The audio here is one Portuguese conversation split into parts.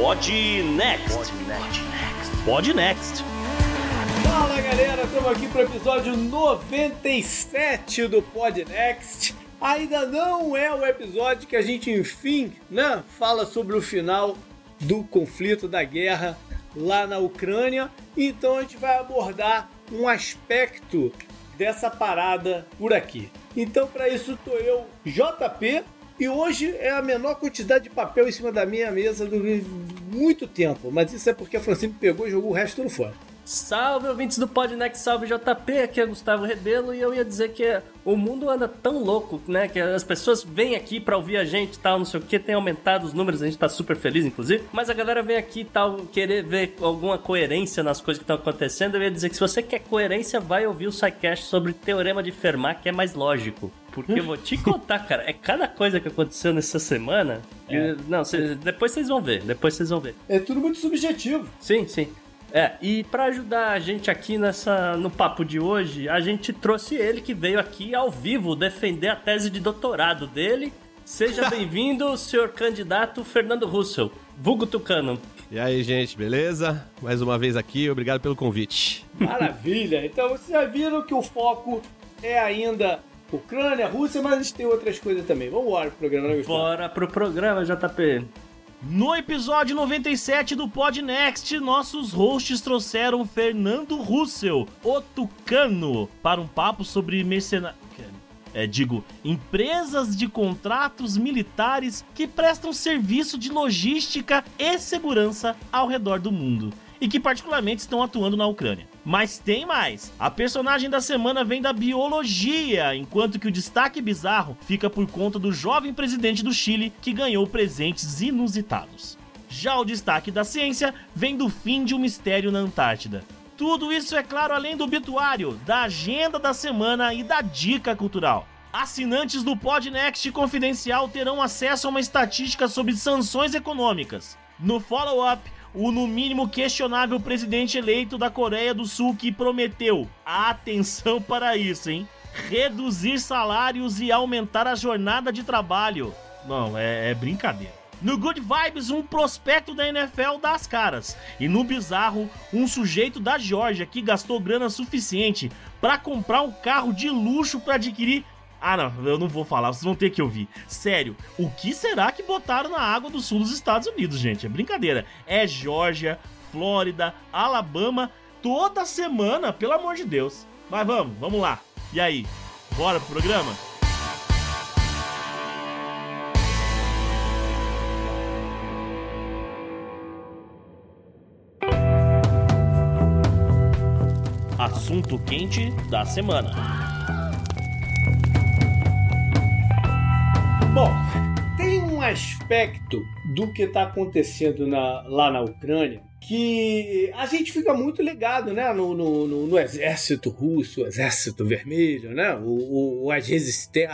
Pod Next. Pod Next. Fala galera, estamos aqui para o episódio 97 do Pod Next. Ainda não é o episódio que a gente, enfim, né, fala sobre o final do conflito da guerra lá na Ucrânia. Então a gente vai abordar um aspecto dessa parada por aqui. Então, para isso, tô eu, JP, e hoje é a menor quantidade de papel em cima da minha mesa do muito tempo, mas isso é porque a Francine pegou e jogou o resto tudo fora. Salve, ouvintes do Podnext, salve JP, aqui é Gustavo Rebelo e eu ia dizer que o mundo anda tão louco, né, que as pessoas vêm aqui pra ouvir a gente e tal, não sei o que, tem aumentado os números, a gente tá super feliz, inclusive, mas a galera vem aqui e tal, querer ver alguma coerência nas coisas que estão acontecendo, eu ia dizer que se você quer coerência, vai ouvir o SciCast sobre Teorema de Fermat, que é mais lógico. Porque eu vou te contar, cara, é cada coisa que aconteceu nessa semana. É. Não, cê, depois vocês vão ver, depois vocês vão ver. É tudo muito subjetivo. Sim, sim. É, e para ajudar a gente aqui nessa no papo de hoje, a gente trouxe ele que veio aqui ao vivo defender a tese de doutorado dele. Seja bem-vindo, senhor candidato Fernando Russell, vulgo Tucano. E aí, gente, beleza? Mais uma vez aqui, obrigado pelo convite. Maravilha! Então vocês já viram que o foco é ainda Ucrânia, Rússia, mas a gente tem outras coisas também. Vamos embora pro programa, né, Gustavo? Bora pro programa, JP. No episódio 97 do Pod Next, nossos hosts trouxeram Fernando Russell, o Tucano, para um papo sobre mercenários. É, digo, empresas de contratos militares que prestam serviço de logística e segurança ao redor do mundo e que particularmente estão atuando na Ucrânia. Mas tem mais! A personagem da semana vem da biologia, enquanto que o destaque bizarro fica por conta do jovem presidente do Chile que ganhou presentes inusitados. Já o destaque da ciência vem do fim de um mistério na Antártida. Tudo isso é claro além do obituário, da agenda da semana e da dica cultural. Assinantes do Podnext Confidencial terão acesso a uma estatística sobre sanções econômicas. No follow-up, o no mínimo questionável presidente eleito da Coreia do Sul que prometeu, atenção para isso, hein? Reduzir salários e aumentar a jornada de trabalho. Não, é, é brincadeira. No Good Vibes, um prospecto da NFL dá as caras. E no Bizarro, um sujeito da Georgia que gastou grana suficiente para comprar um carro de luxo para adquirir ah, não, eu não vou falar, vocês vão ter que ouvir. Sério, o que será que botaram na água do sul dos Estados Unidos, gente? É brincadeira. É Geórgia, Flórida, Alabama, toda semana, pelo amor de Deus. Mas vamos, vamos lá. E aí, bora pro programa? Assunto quente da semana. Bom, tem um aspecto do que está acontecendo na- lá na Ucrânia que a gente fica muito ligado né, no, no- no- no exército russo, o exército vermelho, né, o, o- a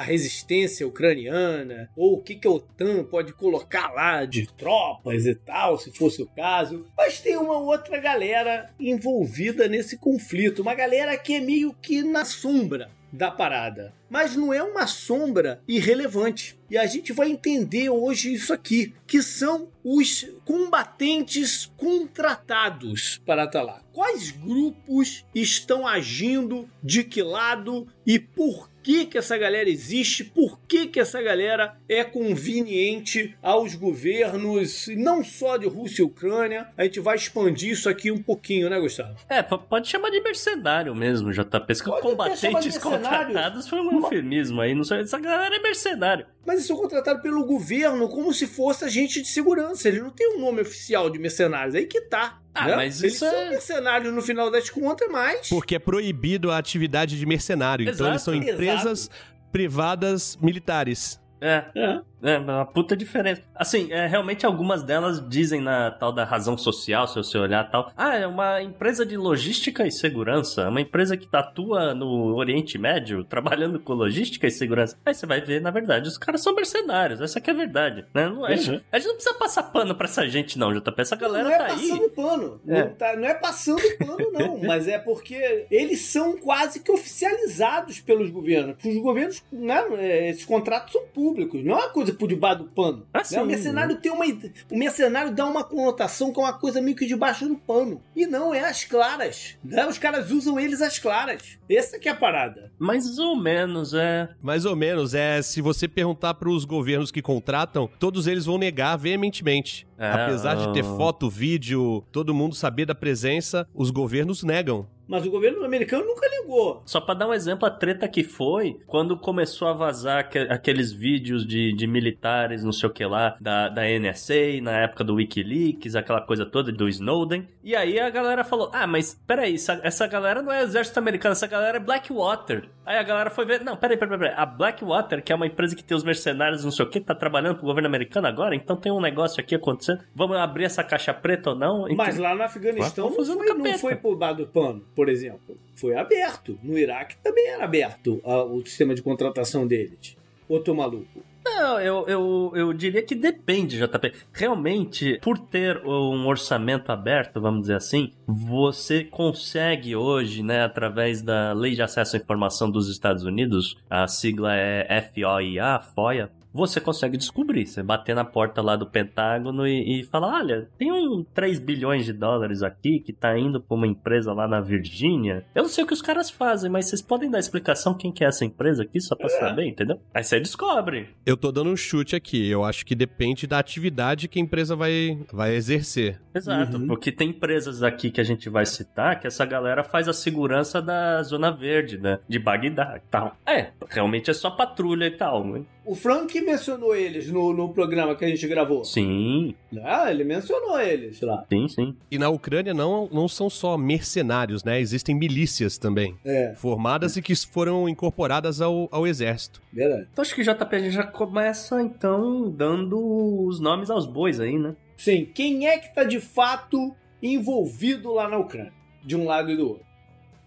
resistência ucraniana, ou o que, que a OTAN pode colocar lá de tropas e tal, se fosse o caso. Mas tem uma outra galera envolvida nesse conflito, uma galera que é meio que na sombra da parada. Mas não é uma sombra irrelevante. E a gente vai entender hoje isso aqui, que são os combatentes contratados para estar lá. Quais grupos estão agindo, de que lado e por que que essa galera existe, por que que essa galera é conveniente aos governos, não só de Rússia e Ucrânia. A gente vai expandir isso aqui um pouquinho, né, Gustavo? É, pode chamar de mercenário mesmo, JP. Esse que combatentes contratados foi um eufemismo aí. Não sei, essa galera é mercenário. Mas eles são contratados pelo governo como se fosse agente de segurança. Eles não têm um nome oficial de mercenários. Aí que tá. Ah, né? mas eles isso são é- mercenários no final das contas, mas. Porque é proibido a atividade de mercenário. Então Exato. eles são empresas privadas militares. É, É. é uma puta diferença. Assim, é, realmente algumas delas dizem na tal da razão social, se você olhar tal. Ah, é uma empresa de logística e segurança. É uma empresa que atua no Oriente Médio, trabalhando com logística e segurança. Aí você vai ver, na verdade, os caras são mercenários. Essa que é a verdade. Né? Não, a, Uhum. gente, a gente não precisa passar pano pra essa gente, não, JP. Essa galera não é tá aí. passando pano. É. Não, tá- não é passando pano, não. mas é porque eles são quase que oficializados pelos governos. Os governos, né? é, Esses contratos são públicos, não é uma coisa por debaixo do pano. Ah, né? O mercenário tem uma. O mercenário dá uma conotação que é uma coisa meio que debaixo do pano. E não, é às claras. Né? Os caras usam eles às claras. Essa que é a parada. Mais ou menos, é. Mais ou menos, é, se você perguntar pros governos que contratam, todos eles vão negar veementemente. É, Apesar de ter ah. foto, vídeo, todo mundo saber da presença, os governos negam. Mas o governo americano nunca ligou. Só pra dar um exemplo, a treta que foi quando começou a vazar aque- aqueles vídeos de, de militares, não sei o que lá, da, da NSA, na época do Wikileaks, aquela coisa toda do Snowden. E aí a galera falou: Ah, mas peraí, essa, essa galera não é exército americano, essa galera é Blackwater. Aí a galera foi ver: Não, peraí, peraí, peraí. A Blackwater, que é uma empresa que tem os mercenários, não sei o que, tá trabalhando pro governo americano agora, então tem um negócio aqui acontecendo. Vamos abrir essa caixa preta ou não? Então- Mas lá no Afeganistão não foi, não foi por baixo do pano, por exemplo. Foi aberto. No Iraque também era aberto o sistema de contratação deles. Ô, tô maluco. Não, eu, eu, eu diria que depende, JP. Realmente, por ter um orçamento aberto, vamos dizer assim, você consegue hoje, né, através da Lei de Acesso à Informação dos Estados Unidos, a sigla é FOIA, FOIA, você consegue descobrir. Você bater na porta lá do Pentágono e, e falar: olha, tem um 3 bilhões de dólares aqui que tá indo pra uma empresa lá na Virgínia. Eu não sei o que os caras fazem, mas vocês podem dar explicação quem que é essa empresa aqui, só pra É. saber, entendeu? Aí você descobre. Eu tô dando um chute aqui, eu acho que depende da atividade que a empresa vai, vai exercer. Exato, Uhum. porque tem empresas aqui que a gente vai citar que essa galera faz a segurança da Zona Verde, né? De Bagdá e tal. É, realmente é só patrulha e tal, né? O Frank mencionou eles no, no programa que a gente gravou. Sim, Ah, ele mencionou eles lá. sim, sim. E na Ucrânia não, não são só mercenários, né? Existem milícias também. É, Formadas e que foram incorporadas ao, ao exército. verdade. Então acho que JP a gente já começa, então, dando os nomes aos bois aí, né? Sim, quem é que tá de fato envolvido lá na Ucrânia? De um lado e do outro.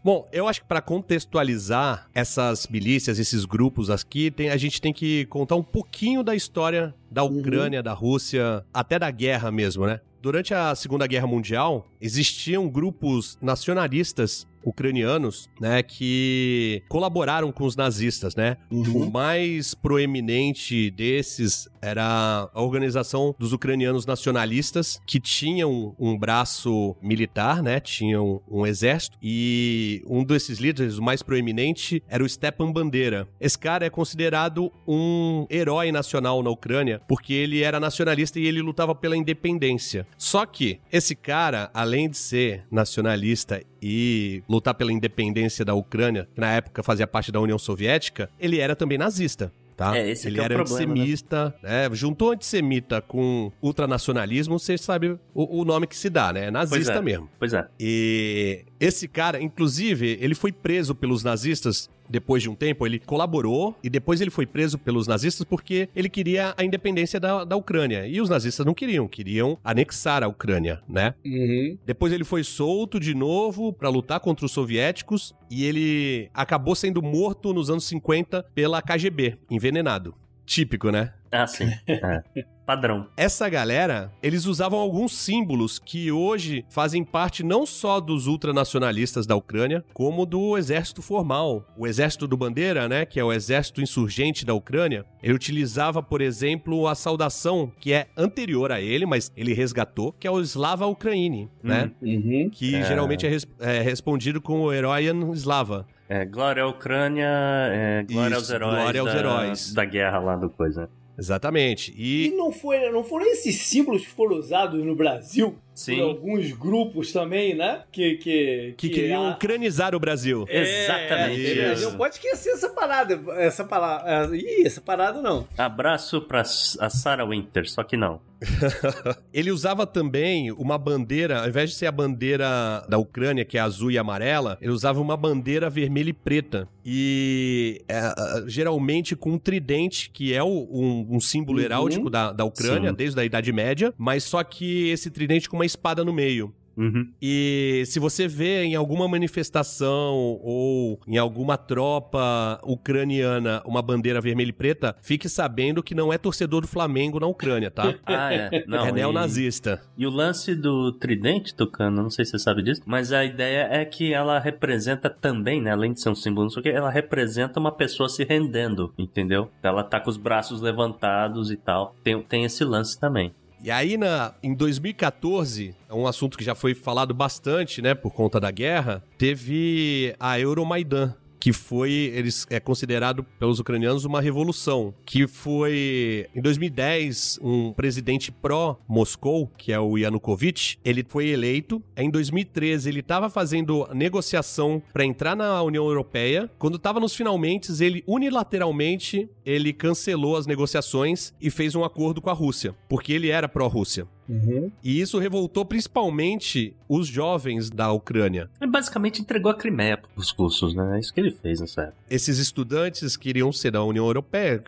Bom, eu acho que para contextualizar essas milícias, esses grupos aqui, tem- a gente tem que contar um pouquinho da história da Uhum. Ucrânia, da Rússia, até da guerra mesmo, né? Durante a Segunda Guerra Mundial, existiam grupos nacionalistas ucranianos, né, que colaboraram com os nazistas, né? O mais proeminente desses era a organização dos ucranianos nacionalistas, que tinham um braço militar, né? Tinham um exército. E um desses líderes, o mais proeminente, era o Stepan Bandeira. Esse cara é considerado um herói nacional na Ucrânia, porque ele era nacionalista e ele lutava pela independência. Só que esse cara, além de ser nacionalista e lutar pela independência da Ucrânia, que na época fazia parte da União Soviética, ele era também nazista. Tá? É, esse ele é o era problema, né? antissemita, né? Juntou antissemita com ultranacionalismo, você sabe o, o nome que se dá, né? É nazista Pois é. mesmo. Pois é. E esse cara, inclusive, ele foi preso pelos nazistas depois de um tempo. Ele colaborou e depois ele foi preso pelos nazistas porque ele queria a independência da, da Ucrânia. E os nazistas não queriam, queriam anexar a Ucrânia, né? Uhum. Depois ele foi solto de novo pra lutar contra os soviéticos e ele acabou sendo morto nos anos 50 pela KGB, envenenado. Típico, né? Ah, sim. É. Padrão. Essa galera, eles usavam alguns símbolos que hoje fazem parte não só dos ultranacionalistas da Ucrânia, como do exército formal. O exército do Bandeira, né, que é o exército insurgente da Ucrânia, ele utilizava, por exemplo, a saudação que é anterior a ele, mas ele resgatou, que é o Slava Ukraini, né? Uhum. Que É. geralmente é, res- é respondido com o Heroian Slava. É, glória à Ucrânia, é, glória aos Isso, heróis. glória aos da, heróis. Da guerra lá do coisa. Exatamente. E E não, foi, não foram esses símbolos que foram usados no Brasil Sim. por alguns grupos também, né? Que, que, que queriam a- ucranizar o Brasil. Exatamente É. Não pode esquecer essa parada. Essa palavra. Ih, essa parada não. Abraço pra a Sarah Winter, só que não. Ele usava também uma bandeira, ao invés de ser a bandeira da Ucrânia, que é azul e amarela, ele usava uma bandeira vermelha e preta. E é, geralmente com um tridente, que é o- um, um símbolo Uhum. heráutico da, da Ucrânia, Sim. desde a Idade Média, mas só que esse tridente com uma espada no meio. Uhum. E se você vê em alguma manifestação ou em alguma tropa ucraniana uma bandeira vermelha e preta, fique sabendo que não é torcedor do Flamengo na Ucrânia, tá? Ah, é. Não, é e- neonazista. E o lance do tridente, Tucano, não sei se você sabe disso, mas a ideia é que ela representa também, né, além de ser um símbolo, não sei o que, ela representa uma pessoa se rendendo, entendeu? Ela tá com os braços levantados e tal. Tem, tem esse lance também. E aí, na, em 2014, é um assunto que já foi falado bastante, né, por conta da guerra, teve a Euromaidan. Que foi, eles é considerado pelos ucranianos uma revolução. Que foi em 2010 um presidente pró-Moscou, que é o Yanukovych, ele foi eleito. Em 2013 ele estava fazendo negociação para entrar na União Europeia. Quando estava nos finalmente, ele unilateralmente ele cancelou as negociações e fez um acordo com a Rússia, porque ele era pró-Rússia. Uhum. E isso revoltou principalmente os jovens da Ucrânia. Ele basicamente entregou a Crimeia pros russos, né? É isso que ele fez nessa época. Esses estudantes queriam ser da União Europeia,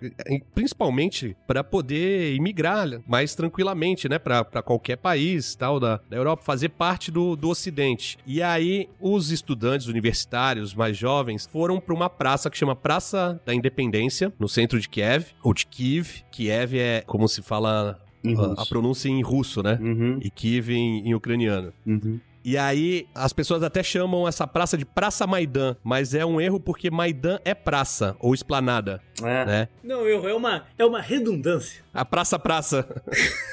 principalmente para poder imigrar mais tranquilamente, né, para qualquer país, tal da, da Europa, fazer parte do, do Ocidente. E aí os estudantes universitários mais jovens foram para uma praça que chama Praça da Independência, no centro de Kiev, ou de Kiev. Kiev é como se fala a, a pronúncia em russo, né? Uhum, E Kiev em, em ucraniano. uhum. E aí, as pessoas até chamam essa praça de Praça Maidan, mas é um erro porque Maidan é praça ou esplanada, É. né? Não, eu, é uma, é uma redundância. A praça praça.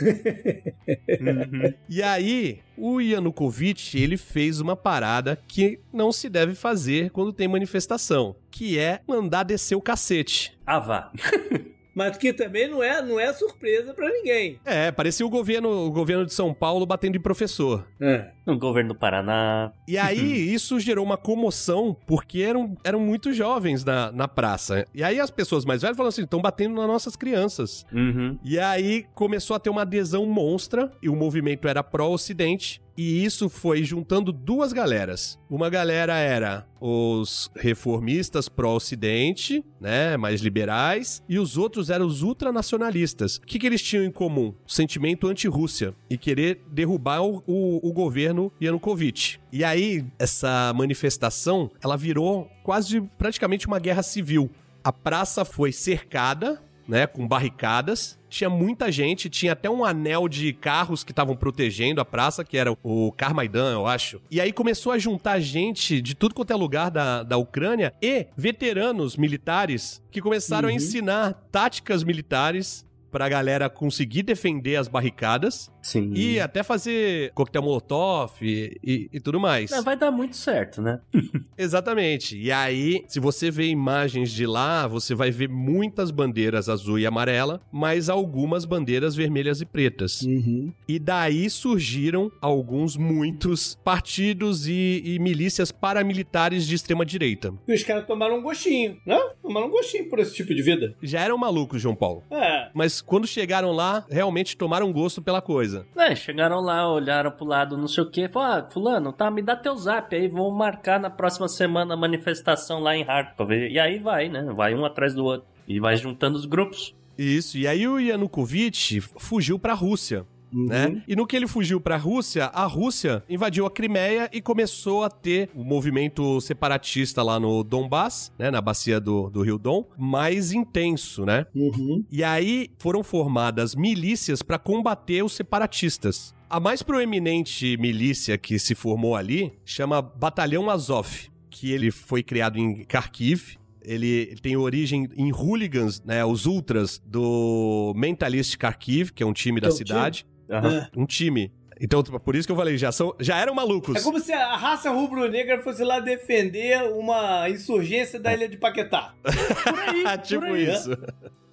Uhum. E aí, o Yanukovych, ele fez uma parada que não se deve fazer quando tem manifestação, que é mandar descer o cacete. Ah, vá. Mas que também não é, não é surpresa pra ninguém. É, parecia o governo, o governo de São Paulo batendo em professor. É. No governo do Paraná. E aí, isso gerou uma comoção, porque eram, eram muito jovens na, na praça. E aí, as pessoas mais velhas falaram assim: estão batendo nas nossas crianças. Uhum. E aí, começou a ter uma adesão monstra, e o movimento era pró-Ocidente. E isso foi juntando duas galeras. Uma galera era os reformistas pró-Ocidente, né, mais liberais, e os outros eram os ultranacionalistas. O que, que eles tinham em comum? Sentimento anti-Rússia e querer derrubar o, o, o governo Yanukovych. E aí, essa manifestação, ela virou quase praticamente uma guerra civil. A praça foi cercada, né, com barricadas. Tinha muita gente, tinha até um anel de carros que estavam protegendo a praça, que era o Carmaidan, eu acho. E aí começou a juntar gente de tudo quanto é lugar da, da Ucrânia e veteranos militares que começaram a Uhum. ensinar táticas militares pra galera conseguir defender as barricadas Sim. e até fazer coquetel molotov e, e- e tudo mais. Não, vai dar muito certo, né? Exatamente. E aí, se você vê imagens de lá, você vai ver muitas bandeiras azul e amarela, mas algumas bandeiras vermelhas e pretas. Uhum. E daí surgiram alguns, muitos partidos e, e milícias paramilitares de extrema direita. E os caras tomaram um gostinho, né? Tomaram um gostinho por esse tipo de vida. Já eram malucos, João Paulo. É. Mas quando chegaram lá, realmente tomaram gosto pela coisa. É, chegaram lá, olharam pro lado, não sei o que, falaram, ah, fulano, tá, me dá teu zap aí, vamos marcar na próxima semana a manifestação lá em Harkov. E aí vai, né? Vai um atrás do outro. E vai juntando os grupos. Isso. E aí o Yanukovych fugiu pra Rússia. Uhum. né? E no que ele fugiu pra Rússia, a Rússia invadiu a Crimeia e começou a ter o movimento separatista lá no Donbass, né, na bacia do, do Rio Dom, mais intenso, né? Uhum. E aí foram formadas milícias pra combater os separatistas. A mais proeminente milícia que se formou ali chama Batalhão Azov, que ele foi criado em Kharkiv, ele tem origem em hooligans, né, os ultras do Mentalist Kharkiv, que é um time da Que é um cidade. É. Um time. Então, por isso que eu falei, já, são, já eram malucos. É como se a raça rubro-negra fosse lá defender uma insurgência da ilha de Paquetá. Por aí, tipo por aí. isso.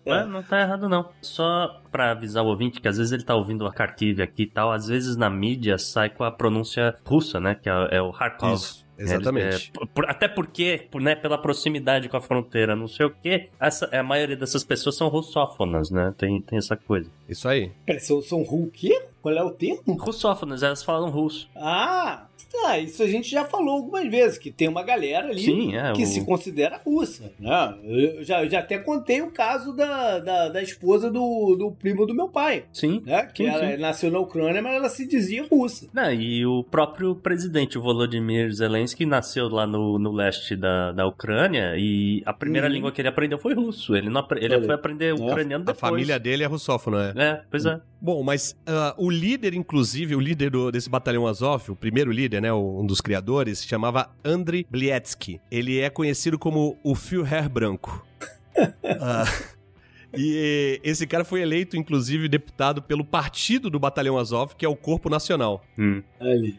É, não tá errado não. Só pra avisar o ouvinte que às vezes ele tá ouvindo a Kharkiv aqui e tal, às vezes na mídia sai com a pronúncia russa, né? Que é, é o Harkov. Isso, exatamente. É, por- até porque, por- né, pela proximidade com a fronteira, não sei o quê, essa, a maioria dessas pessoas são russófonas, né? Tem, tem essa coisa. Isso aí. Peraí, são, são ru- o quê? Qual é o termo? Russófonas, elas falam russo. Ah, Ah, isso a gente já falou algumas vezes, que tem uma galera ali Sim, é. que o- se considera russa, né? Eu já, eu já até contei o caso da, da, da esposa do, do primo do meu pai, Sim. né? Que Sim, ela sim. nasceu na Ucrânia, mas ela se dizia russa. Não, e o próprio presidente, o Volodymyr Zelensky, nasceu lá no, no leste da, da Ucrânia e a primeira Uhum. língua que ele aprendeu foi russo. Ele, não, ele Olha. foi aprender ucraniano A depois. família dele é russófono, é. É, pois é. Bom, mas ah, o líder, inclusive, o líder do- desse batalhão Azov, o primeiro líder, né, um dos criadores, se chamava Andriy Blietsky. Ele é conhecido como o Führer Branco. Ah, e esse cara foi eleito, inclusive, deputado pelo partido do batalhão Azov, que é o Corpo Nacional. Hum.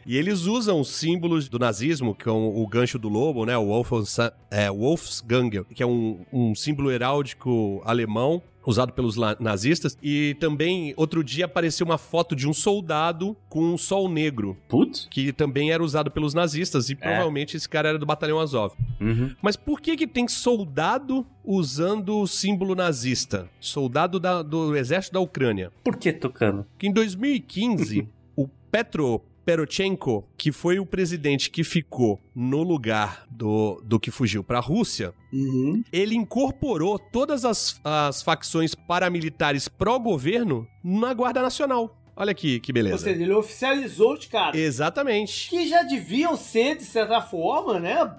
E eles usam os símbolos do nazismo, que é o, o gancho do lobo, né? O Wolfs, é, Wolfsganger, que é um, um símbolo heráldico alemão usado pelos nazistas. E também, outro dia, apareceu uma foto de um soldado com um sol negro, Putz. que também era usado pelos nazistas. E provavelmente esse cara era do batalhão Azov. Uhum. Mas por que que tem soldado usando o símbolo nazista? Soldado da- do exército da Ucrânia. Por que, Tucano? que em 2015, o Petro Poroshenko, que foi o presidente que ficou no lugar do, do que fugiu para a Rússia, Uhum. ele incorporou todas as, as facções paramilitares pró-governo na Guarda Nacional. Olha aqui, que Ou beleza. seja, ele oficializou os caras. Exatamente. Que já deviam ser, de certa forma, né,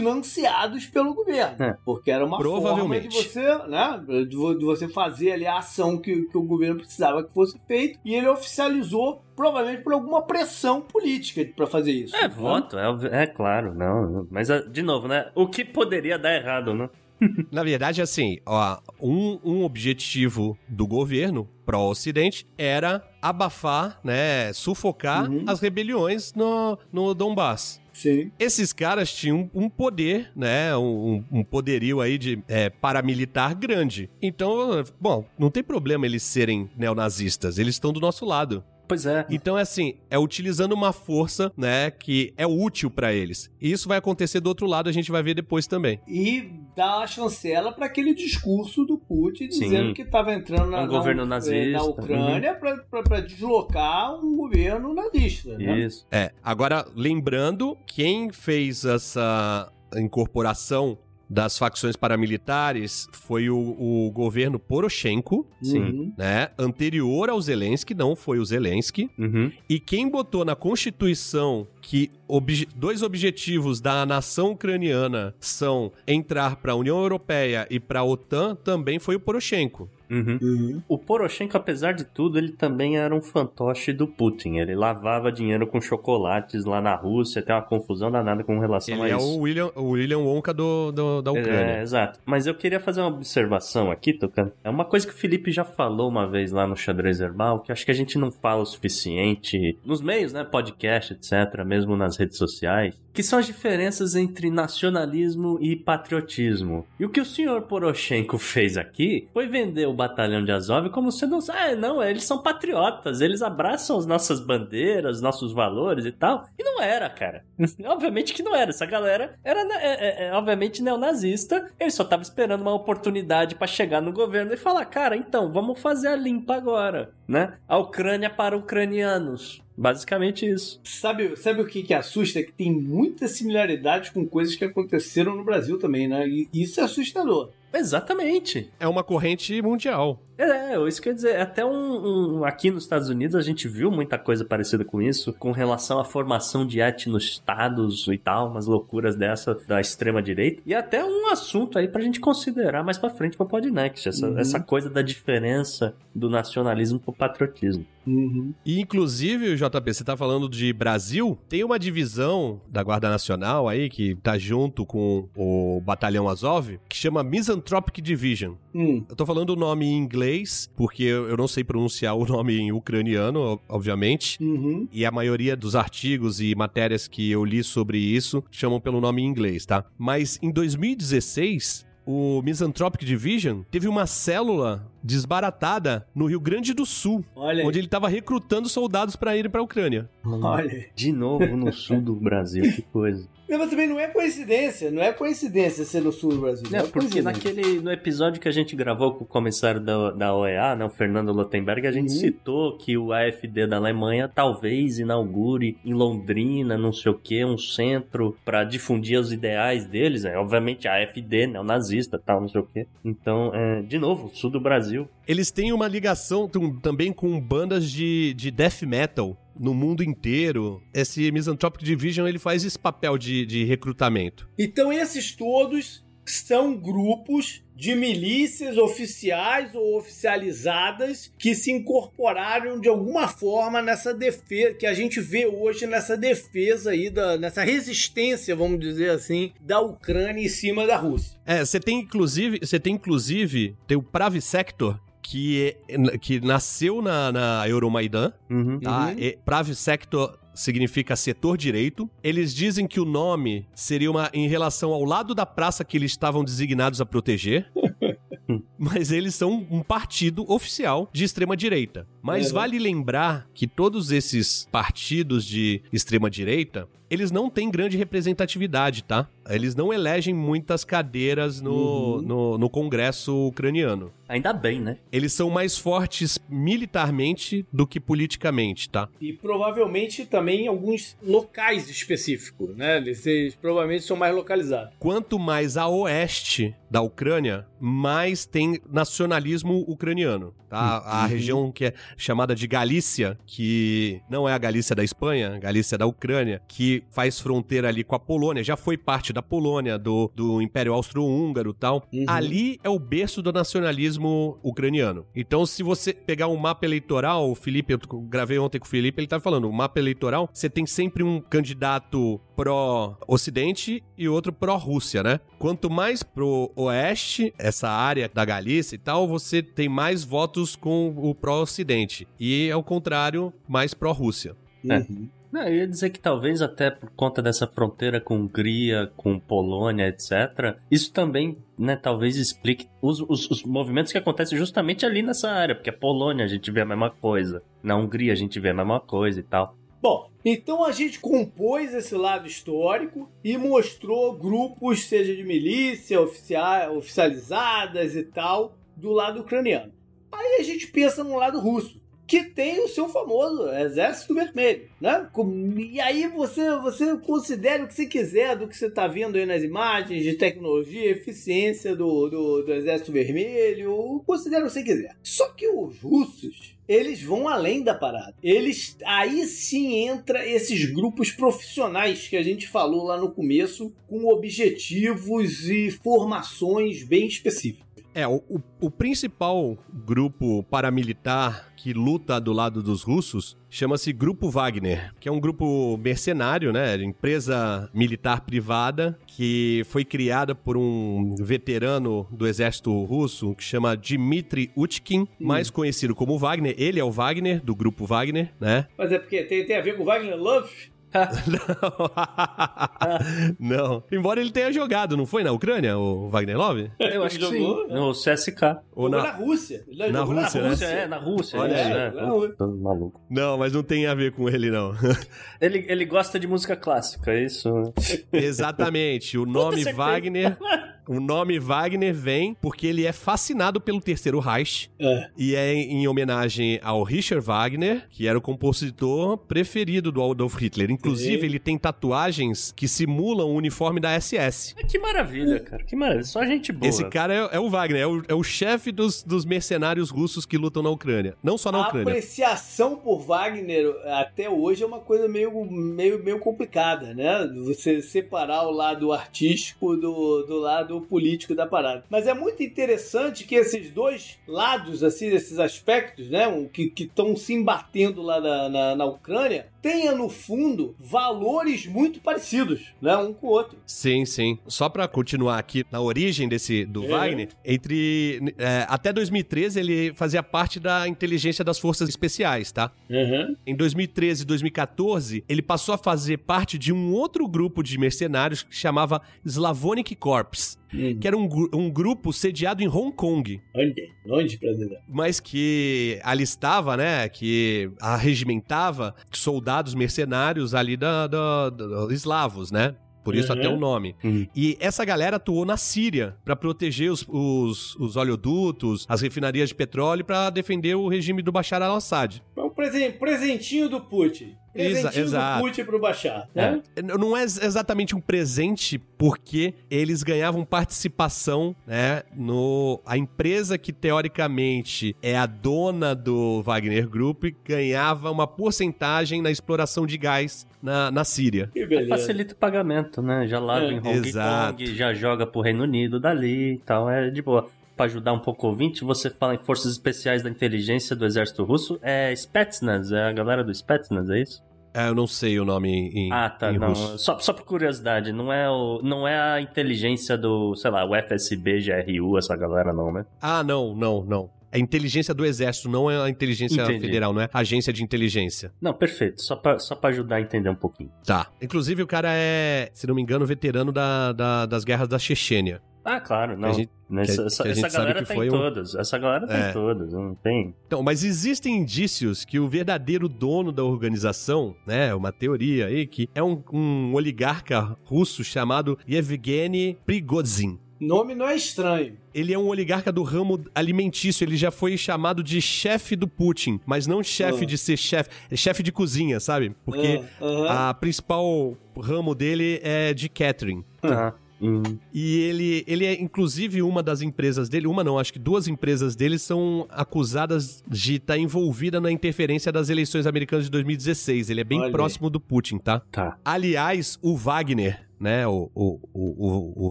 financiados pelo governo. É. Porque era uma forma de você, né, de vo- de você fazer ali a ação que, que o governo precisava que fosse feita. E ele oficializou, provavelmente por alguma pressão política para fazer isso. É, né? voto, é, é claro, não. não. Mas, ah, de novo, né? O que poderia dar errado, né? Na verdade, assim, ó, um, um objetivo do governo pró-ocidente era abafar, né, sufocar Uhum. as rebeliões no, no Donbass. Sim. Esses caras tinham um poder, né? Um, um poderio aí de é, paramilitar grande. Então, bom, não tem problema eles serem neonazistas, eles estão do nosso lado. Pois é. Então é assim, é utilizando uma força, né, que é útil pra eles. E isso vai acontecer do outro lado, a gente vai ver depois também. E dá a chancela para aquele discurso do Putin Sim. dizendo que estava entrando na, Um governo na, nazista. na Ucrânia para deslocar um governo nazista. Né? Isso. É, agora lembrando, quem fez essa incorporação das facções paramilitares foi o, o governo Poroshenko, Sim. Né? Anterior ao Zelensky, não foi o Zelensky. Uhum. E quem botou na Constituição que obje- dois objetivos da nação ucraniana são entrar para a União Europeia e para a OTAN também foi o Poroshenko. Uhum. Uhum. O Poroshenko, apesar de tudo, ele também era um fantoche do Putin. Ele lavava dinheiro com chocolates lá na Rússia, tem uma confusão danada com relação Ele a é isso. o William, o William Wonka do, do- da É, Ucrânia. exato. Mas eu queria fazer uma observação aqui, Tucano. É uma coisa que o Felipe já falou uma vez lá no Xadrez Herbal, que acho que a gente não fala o suficiente nos meios, né? Podcast, etc., mesmo nas redes sociais, que são as diferenças entre nacionalismo e patriotismo. E o que o senhor Poroshenko fez aqui foi vender o batalhão de Azov como sendo. Ah, não, eles são patriotas, eles abraçam as nossas bandeiras, nossos valores e tal. E não era, cara. Obviamente que não era. Essa galera era, né, é, é, é, obviamente, neonazista. Ele só tava esperando uma oportunidade pra chegar no governo e falar: cara, então, vamos fazer a limpa agora, né? A Ucrânia para ucranianos. Basicamente isso. Sabe, sabe o que, que assusta? Que tem muita similaridade com coisas que aconteceram no Brasil também, né? E isso é assustador. Exatamente. É uma corrente mundial. É, é, isso quer dizer, até um, um- Aqui nos Estados Unidos a gente viu muita coisa parecida com isso, com relação à formação de etnoestados e tal, umas loucuras dessa da extrema-direita. E até um assunto aí pra gente considerar mais pra frente pro Podnext, essa, Uhum. essa coisa da diferença do nacionalismo pro patriotismo. Uhum. E inclusive, JP, você tá falando de Brasil, tem uma divisão da Guarda Nacional aí que tá junto com o Batalhão Azov, que chama Misanthropic Division. Hum. Eu tô falando o nome em inglês, porque eu não sei pronunciar o nome em ucraniano, ob- obviamente. Uhum. E a maioria dos artigos e matérias que eu li sobre isso chamam pelo nome em inglês, tá? Mas em 2016, o Misanthropic Division teve uma célula desbaratada no Rio Grande do Sul, Olha aí. onde ele tava recrutando soldados pra irem pra Ucrânia. Olha. De novo no sul do Brasil, que coisa. Não, mas também não é coincidência, não é coincidência ser no sul do Brasil. Não, é porque coincidência. naquele, no episódio que a gente gravou com o comissário da, da OEA, né, o Fernando Lotenberg, a gente Uhum. citou que o AFD da Alemanha talvez inaugure em Londrina, não sei o que, um centro para difundir os ideais deles. É, obviamente a AFD, né, o nazista, tal, não sei o que. Então, é, de novo, sul do Brasil. Eles têm uma ligação também com bandas de, de death metal no mundo inteiro. Esse Misanthropic Division ele faz esse papel de, de recrutamento. Então esses todos são grupos de milícias oficiais ou oficializadas que se incorporaram de alguma forma nessa defesa que a gente vê hoje nessa defesa aí da nessa resistência, vamos dizer assim, da Ucrânia em cima da Rússia. É, você tem inclusive, você tem inclusive, tem o Pravi Sector, que, é- que nasceu na, na Euromaidan, Uhum. tá? Uhum. E Pravi Sector significa setor direito. Eles dizem que o nome seria uma em relação ao lado da praça que eles estavam designados a proteger. Mas eles são um partido oficial de extrema direita. Mas Uhum. vale lembrar que todos esses partidos de extrema direita, eles não têm grande representatividade, tá? Eles não elegem muitas cadeiras no, Uhum. no, no Congresso ucraniano. Ainda bem, né? Eles são mais fortes militarmente do que politicamente, tá? E provavelmente também em alguns locais específicos, né? Eles, eles provavelmente são mais localizados. Quanto mais a oeste da Ucrânia, mais tem nacionalismo ucraniano, tá? A Uhum. região que é chamada de Galícia, que não é a Galícia da Espanha, a Galícia da Ucrânia, que faz fronteira ali com a Polônia, já foi parte da Polônia, do, do Império Austro-Húngaro e tal. Uhum. Ali é o berço do nacionalismo ucraniano. Então, se você pegar um mapa eleitoral, o Felipe, eu gravei ontem com o Felipe, ele tá falando, o mapa eleitoral, você tem sempre um candidato pró-Ocidente e outro pró-Rússia, né? Quanto mais pro oeste, essa área da Galícia e tal, você tem mais votos com o pró-Ocidente. E, ao contrário, mais pró-Rússia. É. Uhum. Não, eu ia dizer que talvez até por conta dessa fronteira com Hungria, com Polônia, etc. Isso também, né, talvez explique os, os, os movimentos que acontecem justamente ali nessa área, porque a Polônia a gente vê a mesma coisa, na Hungria a gente vê a mesma coisa e tal. Bom, então a gente compôs esse lado histórico e mostrou grupos, seja de milícia, oficial, oficializadas e tal, do lado ucraniano. Aí a gente pensa no lado russo, que tem o seu famoso Exército Vermelho, né? E aí você, você considera o que você quiser do que você está vendo aí nas imagens, de tecnologia, eficiência do, do, do Exército Vermelho, considera o que você quiser. Só que os russos, eles vão além da parada. Eles aí sim entra esses grupos profissionais que a gente falou lá no começo, com objetivos e formações bem específicas. É, o, o, principal grupo paramilitar que luta do lado dos russos chama-se Grupo Wagner, que é um grupo mercenário, né? Empresa militar privada que foi criada por um veterano do exército russo que chama Dmitry Utkin, mais conhecido como Wagner. Ele é o Wagner, do Grupo Wagner, né? Mas é porque tem, tem a ver com Wagner Love? não. Embora ele tenha jogado, não foi na Ucrânia, o Wagner Love? Eu acho que Jogou, sim, né? no CSK. Ou na... na Rússia. Ele Na jogou Rússia, né? Rússia, é, na Rússia. Olha aí. é. Na. Tô maluco. Não, mas não tem a ver com ele, não. Ele, ele gosta de música clássica, é isso? Exatamente. O nome. Wagner. O nome Wagner vem porque ele é fascinado pelo Terceiro Reich É. e é em homenagem ao Richard Wagner, que era o compositor preferido do Adolf Hitler. Inclusive, Sim. ele tem tatuagens que simulam o uniforme da SS. Que maravilha, cara. Que maravilha. Só gente boa. Esse cara é, é o Wagner, é o, é o chefe dos, dos mercenários russos que lutam na Ucrânia. Não só na A Ucrânia. apreciação por Wagner até hoje é uma coisa meio, meio, meio complicada, né? Você separar o lado artístico do, do lado político da parada. Mas é muito interessante que esses dois lados, assim, esses aspectos, né? Que estão se embatendo lá na, na, na Ucrânia, tenha no fundo valores muito parecidos, né? Um com o outro. Sim, sim. Só pra continuar aqui na origem desse do É. Wagner, entre é, até 2013 ele fazia parte da inteligência das forças especiais, tá? Uhum. Em 2013 e 2014, ele passou a fazer parte de um outro grupo de mercenários que chamava Slavonic Corps, que era um, um grupo sediado em Hong Kong, Onde? Onde, brasileiro? mas que alistava, né, que arregimentava soldados mercenários ali da, da, da- eslavos, né? Por isso Uhum. até o nome. Uhum. E essa galera atuou na Síria pra proteger os, os, os oleodutos, as refinarias de petróleo, pra defender o regime do Bashar al-Assad. É um presen- presentinho do Putin. Exa- Presentinho exato. do Putin pro Bashar, né? É, Não é ex- exatamente um presente, porque eles ganhavam participação, né? No, a empresa que teoricamente é a dona do Wagner Group ganhava uma porcentagem na exploração de gás na, na Síria. Que beleza. Facilita o pagamento, né? Já larga É. em Hong Exato. Kong, já joga pro Reino Unido dali e tal. É de boa. Pra ajudar um pouco o ouvinte, você fala em Forças Especiais da Inteligência do Exército Russo. É Spetsnaz, é a galera do Spetsnaz, é isso? É, eu não sei o nome em, Ah, tá, em não. russo. Só, só por curiosidade, não é, o, não é a inteligência do, sei lá, o FSB, GRU, essa galera não, né? Ah, não, não, não. É inteligência do exército, não é a inteligência Entendi. federal, não é agência de inteligência. Não, perfeito. Só pra, só pra ajudar a entender um pouquinho. Tá. Inclusive, o cara é, se não me engano, veterano da, da- das guerras da Chechênia. Ah, claro, não. a gente- a- essa a essa galera tem um- todas. Essa galera tem É. todas, não tem. Então, mas existem indícios que o verdadeiro dono da organização, né, uma teoria aí, que é um, um oligarca russo chamado Yevgeny Prigozhin. Nome não é estranho. Ele é um oligarca do ramo alimentício, ele já foi chamado de chefe do Putin, mas não chefe Ah. de ser chefe, é chefe de cozinha, sabe? Porque aham. a principal ramo dele é de catering. Tá. Hum. E ele, ele é, inclusive, uma das empresas dele, uma não, acho que duas empresas dele são acusadas de estar envolvida na interferência das eleições americanas de 2016. Ele é bem Olha próximo do Putin, tá? Tá. Aliás, o Wagner, né, o, o, o, o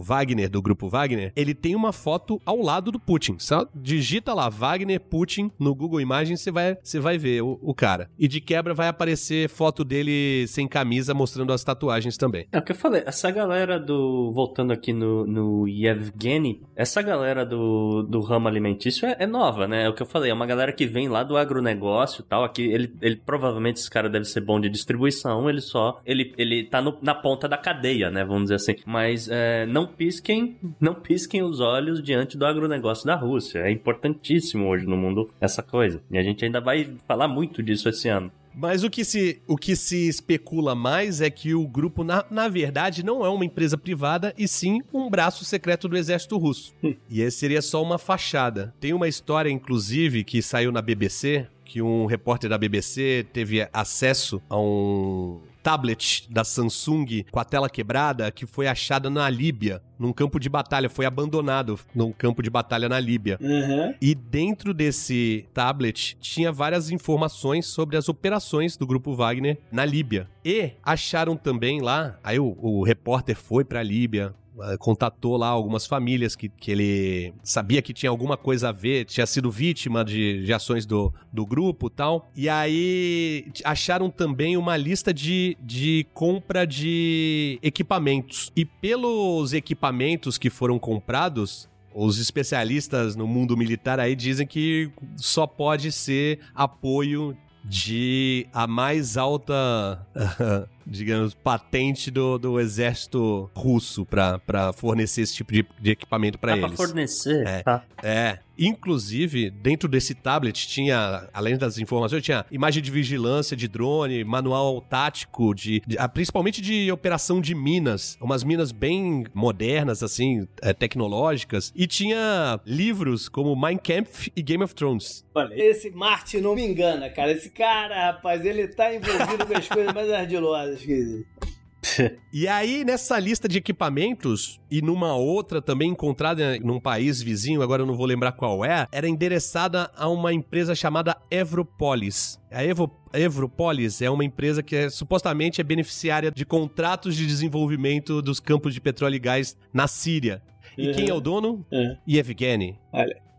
Wagner do grupo Wagner, ele tem uma foto ao lado do Putin. Só digita lá Wagner Putin no Google Imagens, você vai, você vai ver o, o cara. E de quebra vai aparecer foto dele sem camisa mostrando as tatuagens também. É o que eu falei, essa galera do. Voltando aqui no, no Yevgeny, essa galera do, do ramo alimentício é, é nova, né? É o que eu falei, é uma galera que vem lá do agronegócio e tal. Aqui, ele, ele provavelmente esse cara deve ser bom de distribuição, ele só. Ele, ele tá no- na ponta da cadeia, né? Vamos dizer assim. Mas é, não pisquem, não pisquem os olhos diante do agronegócio da Rússia. É importantíssimo hoje no mundo essa coisa. E a gente ainda vai falar muito disso esse ano. Mas o que se, o que se especula mais é que o grupo, na, na verdade, não é uma empresa privada, e sim um braço secreto do exército russo. e esse seria só uma fachada. Tem uma história, inclusive, que saiu na BBC, que um repórter da BBC teve acesso a um tablet da Samsung com a tela quebrada que foi achada na Líbia, num campo de batalha, foi abandonado num campo de batalha na Líbia. Aham. E dentro desse tablet tinha várias informações sobre as operações do grupo Wagner na Líbia. E acharam também lá, aí o, o repórter foi pra Líbia, eh, contatou lá algumas famílias que, que ele sabia que tinha alguma coisa a ver, tinha sido vítima de, de ações do, do grupo e tal. E aí acharam também uma lista de, de compra de equipamentos. E pelos equipamentos que foram comprados, os especialistas no mundo militar aí dizem que só pode ser apoio de a mais alta, digamos, patente do, do exército russo para fornecer esse tipo de, de equipamento para pra eles. fornecer, É. tá? É. Inclusive, dentro desse tablet tinha, além das informações, tinha imagem de vigilância de drone, manual tático, de, de- ah, principalmente de operação de minas. Umas minas bem modernas, assim, é, tecnológicas. E tinha livros como Mein Kampf e Game of Thrones. Olha, esse Martin não me engana, cara. Esse cara, rapaz, ele tá envolvido com as coisas mais ardilosas que existem. E aí, nessa lista de equipamentos, e numa outra também encontrada num país vizinho, agora eu não vou lembrar qual é, era endereçada a uma empresa chamada Evropolis. A Evo, Evropolis é uma empresa que é, supostamente é beneficiária de contratos de desenvolvimento dos campos de petróleo e gás na Síria. E Uhum. quem é o dono? É. Yevgeny.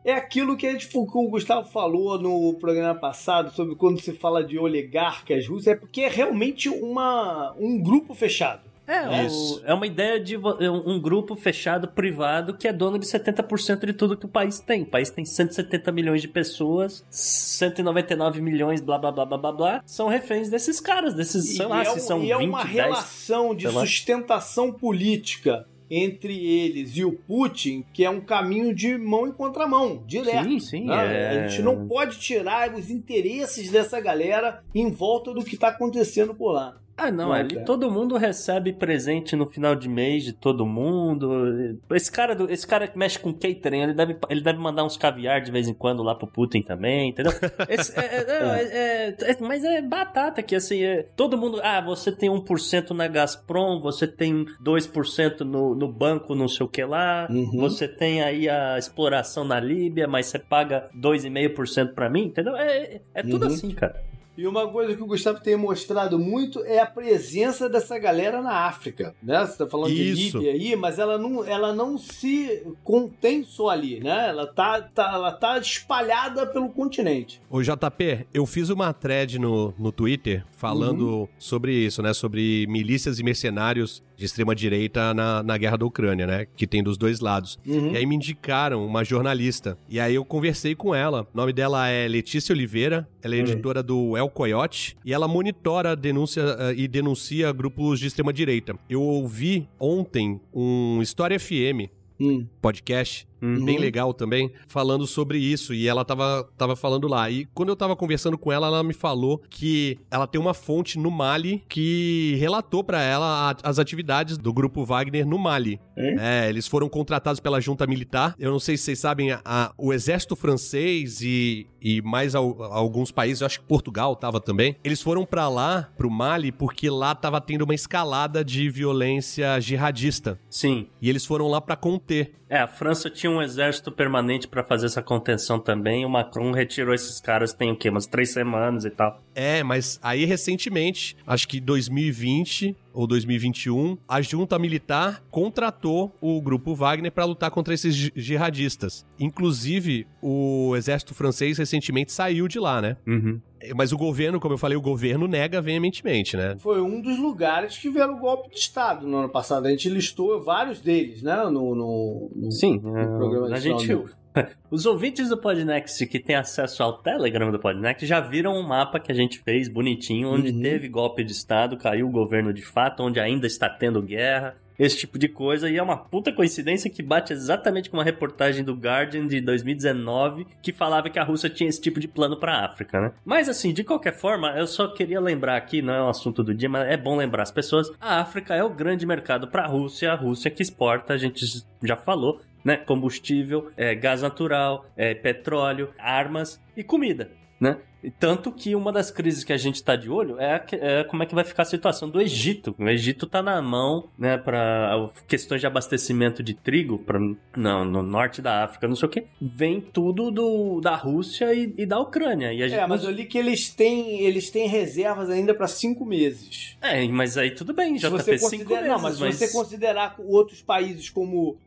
É aquilo que, a gente, que o Gustavo falou no programa passado sobre quando se fala de oligarcas russos, é porque é realmente uma, um grupo fechado. É, Isso. o- é uma ideia de é um grupo fechado, privado, que é dono de 70% de tudo que o país tem. O país tem 170 milhões de pessoas, 199 milhões, blá blá blá blá blá blá, são reféns desses caras, desses, sei lá, e é, se são e é 20, uma 10. relação de lá. sustentação política entre eles e o Putin, que é um caminho de mão em contramão, direto. Sim, sim. né? é... A gente não pode tirar os interesses dessa galera em volta do que está acontecendo por lá. Ah, não, ali todo mundo recebe presente no final de mês de todo mundo. Esse cara, do, esse cara que mexe com catering, ele deve, ele deve mandar uns caviar de vez em quando lá pro Putin também, entendeu? Esse- é- é- é- é- é- mas é batata que assim, todo mundo. Ah, você tem 1% na Gazprom, você tem 2% no, no banco, não sei o que lá. Uhum. Você tem aí a exploração na Líbia, mas você paga 2,5% pra mim, entendeu? É, é tudo Uhum. assim, cara. E uma coisa que o Gustavo tem mostrado muito é a presença dessa galera na África, né? Você tá falando Isso. de Líbia aí, mas ela não, ela não se contém só ali, né? Ela tá, tá- ela tá espalhada pelo continente. Ô JP, eu fiz uma thread no, no Twitter falando sobre isso, né? Sobre milícias e mercenários de extrema direita na, na guerra da Ucrânia, né? Que tem dos dois lados. Uhum. E aí me indicaram uma jornalista. E aí eu conversei com ela. O nome dela é Letícia Oliveira. Ela é Hum. editora do El Coyote. E ela monitora denúncia eh, e denuncia grupos de extrema direita. Eu ouvi ontem um História FM Hum. podcast Uhum. bem legal também, falando sobre isso. E ela tava, tava falando lá. E quando eu tava conversando com ela, ela me falou que ela tem uma fonte no Mali que relatou pra ela a- as atividades do grupo Wagner no Mali. É, eles foram contratados pela junta militar. Eu não sei se vocês sabem, a- a- o exército francês e, e mais al- alguns países, eu acho que Portugal tava também, eles foram pra lá, pro Mali, porque lá tava tendo uma escalada de violência jihadista. Sim. E eles foram lá pra conter. É, a França tinha um exército permanente pra fazer essa contenção também. O Macron retirou esses caras tem o quê? Umas três semanas e tal. É, mas aí recentemente, acho que 2020 ou 2021, a junta militar contratou o grupo Wagner para lutar contra esses ji- jihadistas. Inclusive, o exército francês recentemente saiu de lá, né? Uhum. Mas o governo, como eu falei, o governo nega veementemente, né? Foi um dos lugares que tiveram golpe de Estado no ano passado. A gente listou vários deles, né? No, no, no- Sim, no programa a de gente. Os ouvintes do Podnext que têm acesso ao Telegram do Podnext já viram um mapa que a gente fez bonitinho, onde Uhum. teve golpe de Estado, caiu o governo de fato, onde ainda está tendo guerra, esse tipo de coisa. E é uma puta coincidência que bate exatamente com uma reportagem do Guardian de 2019 que falava que a Rússia tinha esse tipo de plano pra África, né? Mas assim, de qualquer forma, eu só queria lembrar aqui, não é um assunto do dia, mas é bom lembrar as pessoas: a África é o grande mercado pra Rússia, a Rússia que exporta, a gente já falou né? Combustível, é, gás natural, é, petróleo, armas e comida, né? E Tanto que uma das crises que a gente está de olho é, a é como é que vai ficar a situação do Egito. O Egito está na mão, né, para questões de abastecimento de trigo pra, não, no norte da África, não sei o que. Vem tudo do, da Rússia e, e da Ucrânia. E gente É, mas eu li que eles têm, eles têm reservas ainda para cinco meses. É, mas aí tudo bem, já se você cinco considera, meses, não, mas, se você considerar outros países como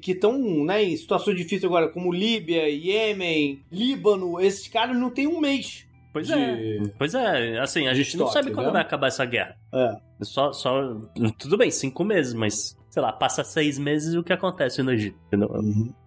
que estão né, em situação difícil agora, como Líbia, Iêmen, Líbano, esses caras não têm um mês. Pois de- é, pois é, assim, a gente não estoque, sabe quando né? vai acabar essa guerra. É. Só, só. Tudo bem, cinco meses, mas, sei lá, passa seis meses e o que acontece no Egito, entendeu?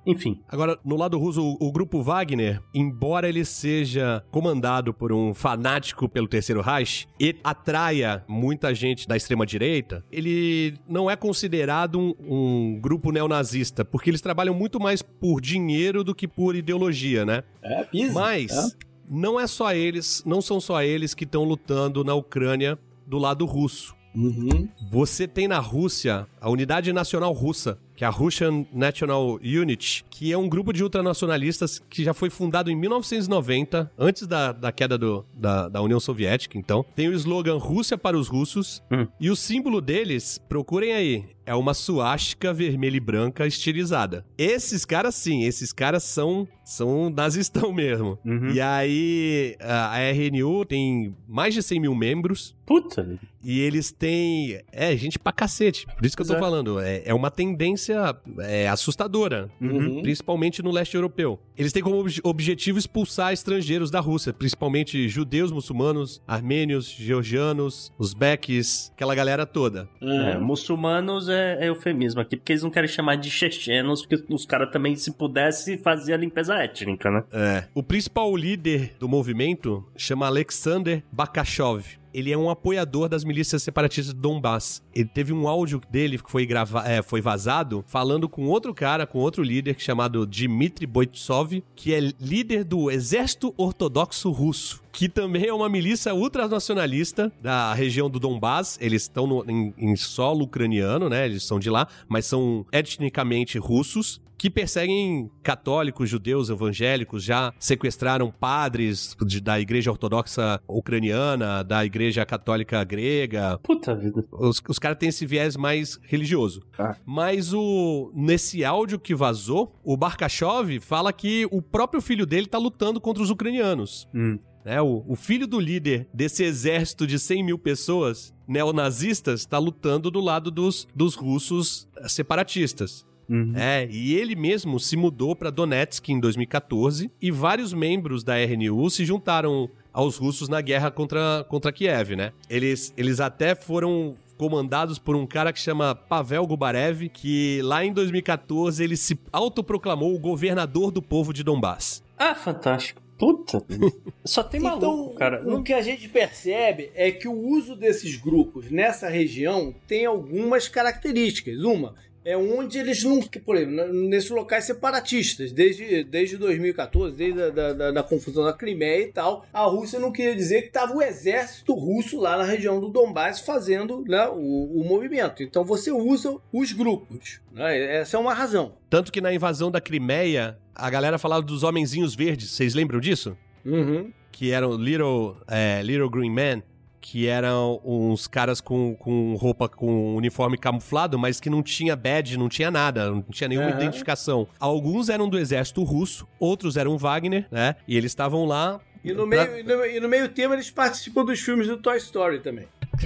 Enfim. Agora, no lado russo, o, o grupo Wagner, embora ele seja comandado por um fanático pelo Terceiro Reich e atraia muita gente da extrema-direita, ele não é considerado um, um grupo neonazista, porque eles trabalham muito mais por dinheiro do que por ideologia, né? É, pisa. Mas não é só eles, não são só eles que estão lutando na Ucrânia do lado russo. Uhum. Você tem na Rússia a Unidade Nacional Russa, que é a Russian National Unit, que é um grupo de ultranacionalistas que já foi fundado em 1990, antes da, da queda do- da, da União Soviética, então. Tem o slogan Rússia para os russos, Hum. e o símbolo deles, procurem aí, é uma suástica vermelha e branca estilizada. Esses caras sim, esses caras são, são nazistão mesmo. Uhum. E aí, a RNU tem mais de 100 mil membros, Puta. e eles têm. É, gente pra cacete. Por isso que eu tô falando. É, é uma tendência é, assustadora. Uhum. Principalmente no leste europeu. Eles têm como obje- objetivo expulsar estrangeiros da Rússia, principalmente judeus, muçulmanos, armênios, georgianos, uzbeques, aquela galera toda. É, muçulmanos é, é eufemismo aqui, porque eles não querem chamar de chechenos, porque os caras também, se pudesse, faziam a limpeza étnica, né? É. O principal líder do movimento chama Alexander Bakashov. Ele é um apoiador das milícias separatistas do Donbass. Ele teve um áudio dele que foi, grava é, foi vazado falando com outro cara, com outro líder chamado Dmitry Boitsov, que é líder do Exército Ortodoxo Russo que também é uma milícia ultranacionalista da região do Donbass. Eles estão em, em, solo ucraniano, né? Eles são de lá, mas são etnicamente russos que perseguem católicos, judeus, evangélicos, já sequestraram padres de, da igreja ortodoxa ucraniana, da igreja católica grega. Puta vida. Os, os caras têm esse viés mais religioso. Ah. Mas o nesse áudio que vazou, o Barkashov fala que o próprio filho dele tá lutando contra os ucranianos. Hum. É, o, o filho do líder desse exército de 100 mil pessoas neonazistas está lutando do lado dos, dos russos separatistas. Uhum. É, e ele mesmo se mudou para Donetsk em 2014 e vários membros da RNU se juntaram aos russos na guerra contra, contra Kiev, né? Eles, eles até foram comandados por um cara que chama Pavel Gubarev, que lá em 2014 ele se autoproclamou o governador do povo de Donbass. Ah, fantástico. Puta, só tem maluco, então, cara. O que a gente percebe é que o uso desses grupos nessa região tem algumas características. Uma, é onde eles não. Por exemplo, nesses locais separatistas, desde, desde 2014, desde a da, da, da, confusão da Crimeia e tal, a Rússia não queria dizer que estava o exército russo lá na região do Donbass fazendo né, o, o movimento. Então você usa os grupos. Né? Essa é uma razão. Tanto que na invasão da Crimeia, a galera falava dos homenzinhos verdes. Vocês lembram disso? Uhum. Que eram Little, é, Little Green Men que eram uns caras com, com roupa com uniforme camuflado, mas que não tinha badge, não tinha nada, não tinha nenhuma uhum. identificação. Alguns eram do exército russo, outros eram Wagner, né? E eles estavam lá. E no, pra... meio, e no, e no meio tema eles participam dos filmes do Toy Story também.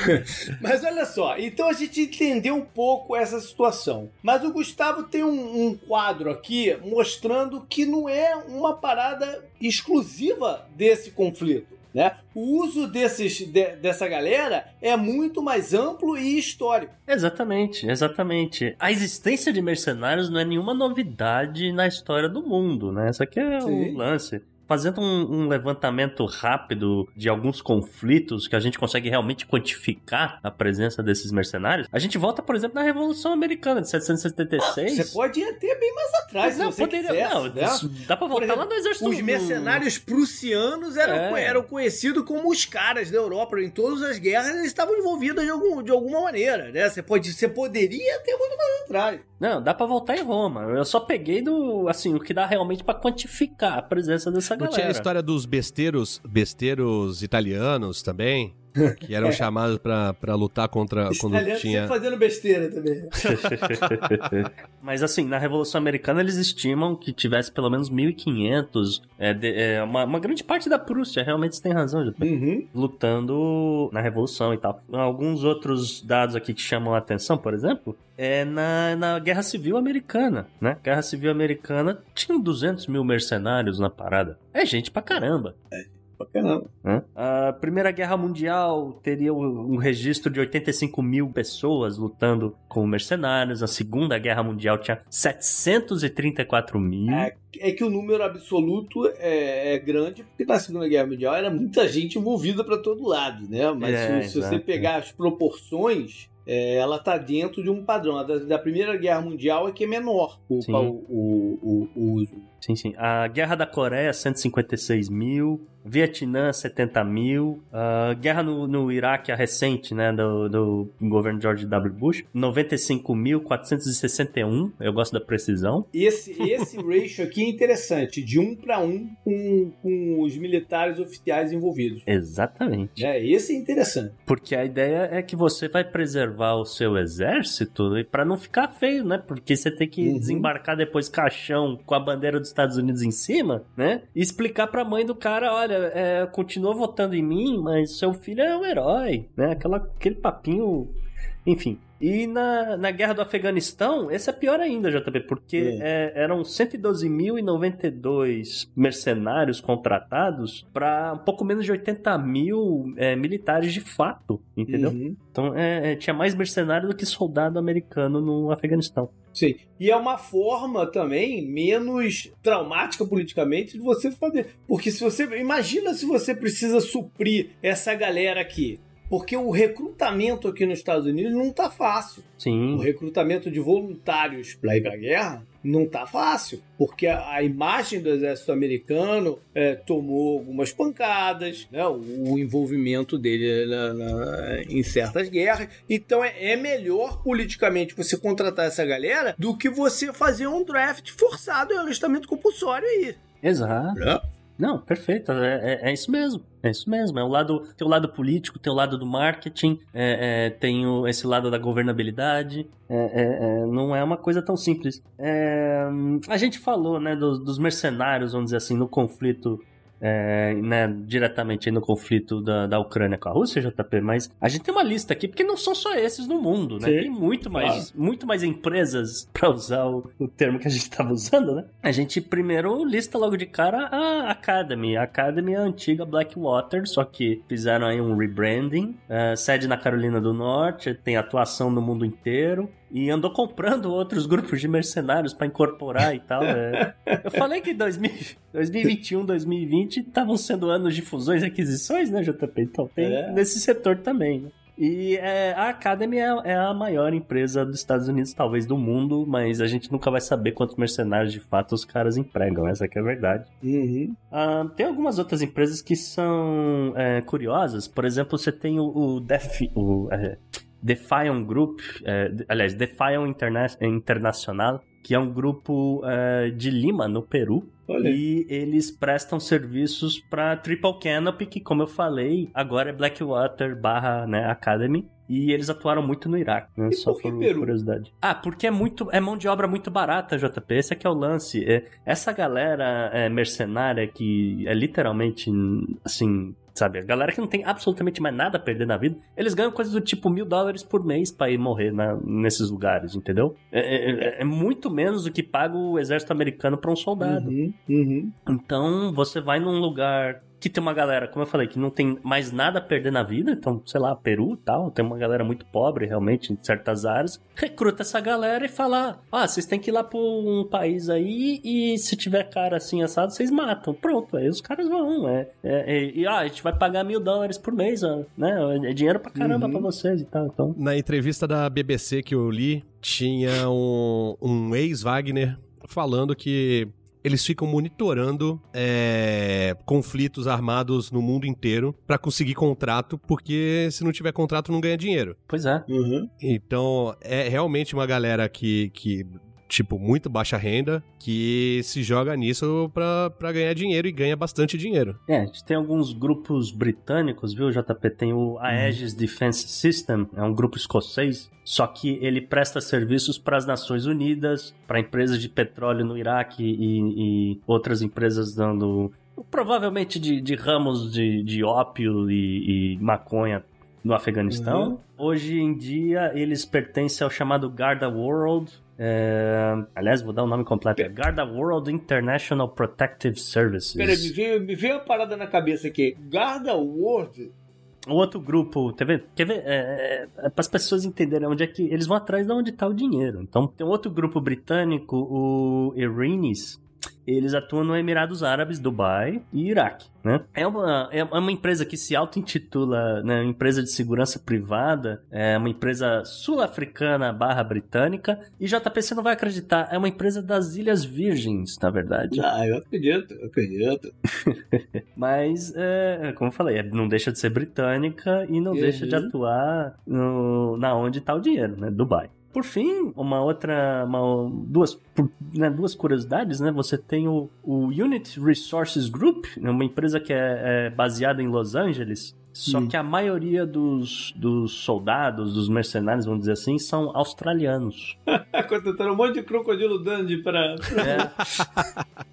Mas olha só, então a gente entendeu um pouco essa situação. Mas o Gustavo tem um, um, quadro aqui mostrando que não é uma parada exclusiva desse conflito. Né? O uso desses, de, dessa galera é muito mais amplo e histórico. Exatamente, exatamente. A existência de mercenários não é nenhuma novidade na história do mundo, né? Isso aqui é o um lance fazendo um, um, levantamento rápido de alguns conflitos que a gente consegue realmente quantificar a presença desses mercenários, a gente volta, por exemplo, na Revolução Americana de 1776. Você pode ir até bem mais atrás, não, se você poderia, quisesse, não, né? Dá pra voltar exemplo, lá no exército. Os mercenários prussianos eram, é. eram conhecidos como os caras da Europa. Em todas as guerras eles estavam envolvidos de, algum, de alguma maneira, né? Você, pode, você poderia ter muito mais atrás. Não, dá para voltar em Roma. Eu só peguei do, assim, o que dá realmente para quantificar a presença dessa Não galera. tinha a história dos besteiros, besteiros italianos também? que eram é. chamados para lutar contra quando Italiano tinha fazendo besteira também. Mas assim, na Revolução Americana eles estimam que tivesse pelo menos 1.500, é, é, uma, uma, grande parte da Prússia, realmente você tem razão, uhum. lutando na Revolução e tal. Alguns outros dados aqui que chamam a atenção, por exemplo, é na, na Guerra Civil Americana, né? Guerra Civil Americana tinha 200 mil mercenários na parada. É gente pra caramba. É pra caramba. A Primeira Guerra Mundial teria um registro de 85 mil pessoas lutando como mercenários. A Segunda Guerra Mundial tinha 734 mil. É, é que o número absoluto é, é, grande, porque na Segunda Guerra Mundial era muita gente envolvida para todo lado, né? Mas é, se, se você pegar as proporções, é, ela está dentro de um padrão. A da, da, Primeira Guerra Mundial é que é menor o, o, o, o, uso. Sim, sim. A Guerra da Coreia, 156 mil. Vietnã, 70 mil. Uh, guerra no, no Iraque, a recente, né, do, do governo George W. Bush, 95.461. Eu gosto da precisão. Esse, esse ratio aqui é interessante, de um para um com, com os militares oficiais envolvidos. Exatamente. É, esse é interessante. Porque a ideia é que você vai preservar o seu exército para não ficar feio, né? Porque você tem que uhum. desembarcar depois caixão com a bandeira dos Estados Unidos em cima, né? E explicar pra mãe do cara, olha, é, continua votando em mim, mas seu filho é um herói, né? Aquela, aquele papinho. Enfim. E na, na guerra do Afeganistão, esse é pior ainda, JP, porque é, eram 112.092 mercenários contratados para um pouco menos de 80 mil é, militares de fato, entendeu? Uhum. Então é, é, tinha mais mercenário do que soldado americano no Afeganistão. Sim. E é uma forma também menos traumática politicamente de você fazer. Porque se você. Imagina se você precisa suprir essa galera aqui. Porque o recrutamento aqui nos Estados Unidos não tá fácil. Sim. O recrutamento de voluntários para ir para a guerra não tá fácil, porque a, a imagem do exército americano é, tomou algumas pancadas, né, o, o envolvimento dele na- na- em certas guerras. Então é, é melhor politicamente você contratar essa galera do que você fazer um draft forçado e um alistamento compulsório aí. Exato. né? Não, perfeito. É, é- é isso mesmo. É isso mesmo. É o lado, tem o lado político, tem o lado do marketing, é, é, tem o- esse lado da governabilidade. É, é, não é uma coisa tão simples. A gente falou, né, dos, dos mercenários, vamos dizer assim, no conflito. É, né, diretamente no conflito da, da Ucrânia com a Rússia, JP, mas a gente tem uma lista aqui, porque não são só esses no mundo, né? Sim, Tem muito mais, muito mais empresas, para usar o, o termo que a gente estava usando, né? A gente primeiro lista logo de cara a Academy. A Academy é a antiga Blackwater, só que fizeram aí um rebranding, é, sede na Carolina do Norte, tem atuação no mundo inteiro. E andou comprando outros grupos de mercenários para incorporar e tal. é. Eu falei que 2000, 2021, 2020 estavam sendo anos de fusões e aquisições, né, JP? Então tem É. nesse setor também, né? E é, a Academy é, é a maior empresa dos Estados Unidos, talvez do mundo, mas a gente nunca vai saber quantos mercenários de fato os caras empregam, essa que é a verdade. Uhum. Ah, tem algumas outras empresas que são é, curiosas, por exemplo, você tem o, o, Def, o é, Defion Group, é, aliás, Defion Interna Internacional, que é um grupo é, de Lima, no Peru, Olha e eles prestam serviços para Triple Canopy, que, como eu falei, agora é Blackwater barra né, Academy. E eles atuaram muito no Iraque, né? Só por Peru? curiosidade. Ah, porque é muito é mão de obra muito barata, JP. Esse aqui é o lance. É, essa galera é, mercenária que é literalmente, assim, sabe? A galera que não tem absolutamente mais nada a perder na vida, eles ganham coisas do tipo mil dólares por mês pra ir morrer na- nesses lugares, entendeu? É, é- é muito menos do que paga o exército americano pra um soldado. Uhum. Uhum. Então, você vai num lugar que tem uma galera, como eu falei, que não tem mais nada a perder na vida, então, sei lá, Peru e tal, tem uma galera muito pobre, realmente, em certas áreas, recruta essa galera e fala, ah, vocês têm que ir lá pra um país aí e se tiver cara assim assado, vocês matam. Pronto, aí os caras vão, é, é, é, e ah, a gente vai pagar mil dólares por mês, né, é dinheiro pra caramba Uhum. pra vocês e tal, então... Na entrevista da BBC que eu li, tinha um, um ex-Wagner falando que eles ficam monitorando é, conflitos armados no mundo inteiro pra conseguir contrato, porque se não tiver contrato não ganha dinheiro. Pois é. Uhum. Então é realmente uma galera que, que tipo, muito baixa renda, que se joga nisso pra, pra ganhar dinheiro e ganha bastante dinheiro. É, a gente tem alguns grupos britânicos, viu, JP? Tem o Aegis Defense System, é um grupo escocês, só que ele presta serviços para as Nações Unidas, para empresas de petróleo no Iraque e, e outras empresas dando. provavelmente de, de ramos de, de ópio e, e maconha no Afeganistão. Hoje em dia eles pertencem ao chamado Garda World. É, Aliás, vou dar o nome completo: é Garda World International Protective Services. Peraí, me veio, me veio uma parada na cabeça aqui. Garda World. O outro grupo, quer ver? Quer ver? É, é, para as pessoas entenderem onde é que eles vão atrás de onde está o dinheiro. Então, tem um outro grupo britânico, o Irinis. Eles atuam no Emirados Árabes, Dubai e Iraque, né? É uma, é uma empresa que se auto-intitula né, empresa de segurança privada, é uma empresa sul-africana barra britânica, e JP, você não vai acreditar, é uma empresa das Ilhas Virgens, na verdade. Ah, eu acredito, eu acredito. Mas, é, como eu falei, é- não deixa de ser britânica e não Uhum. deixa de atuar no, na onde está o dinheiro, né? Dubai. Por fim, uma outra. uma- duas, por- né, duas curiosidades, né? Você tem o, o Unit Resources Group, né, uma empresa que é, é baseada em Los Angeles. Só Hum. que a maioria dos, dos soldados, dos mercenários, vamos dizer assim, são australianos. Contrataram um monte de crocodilo Dundee pra. É.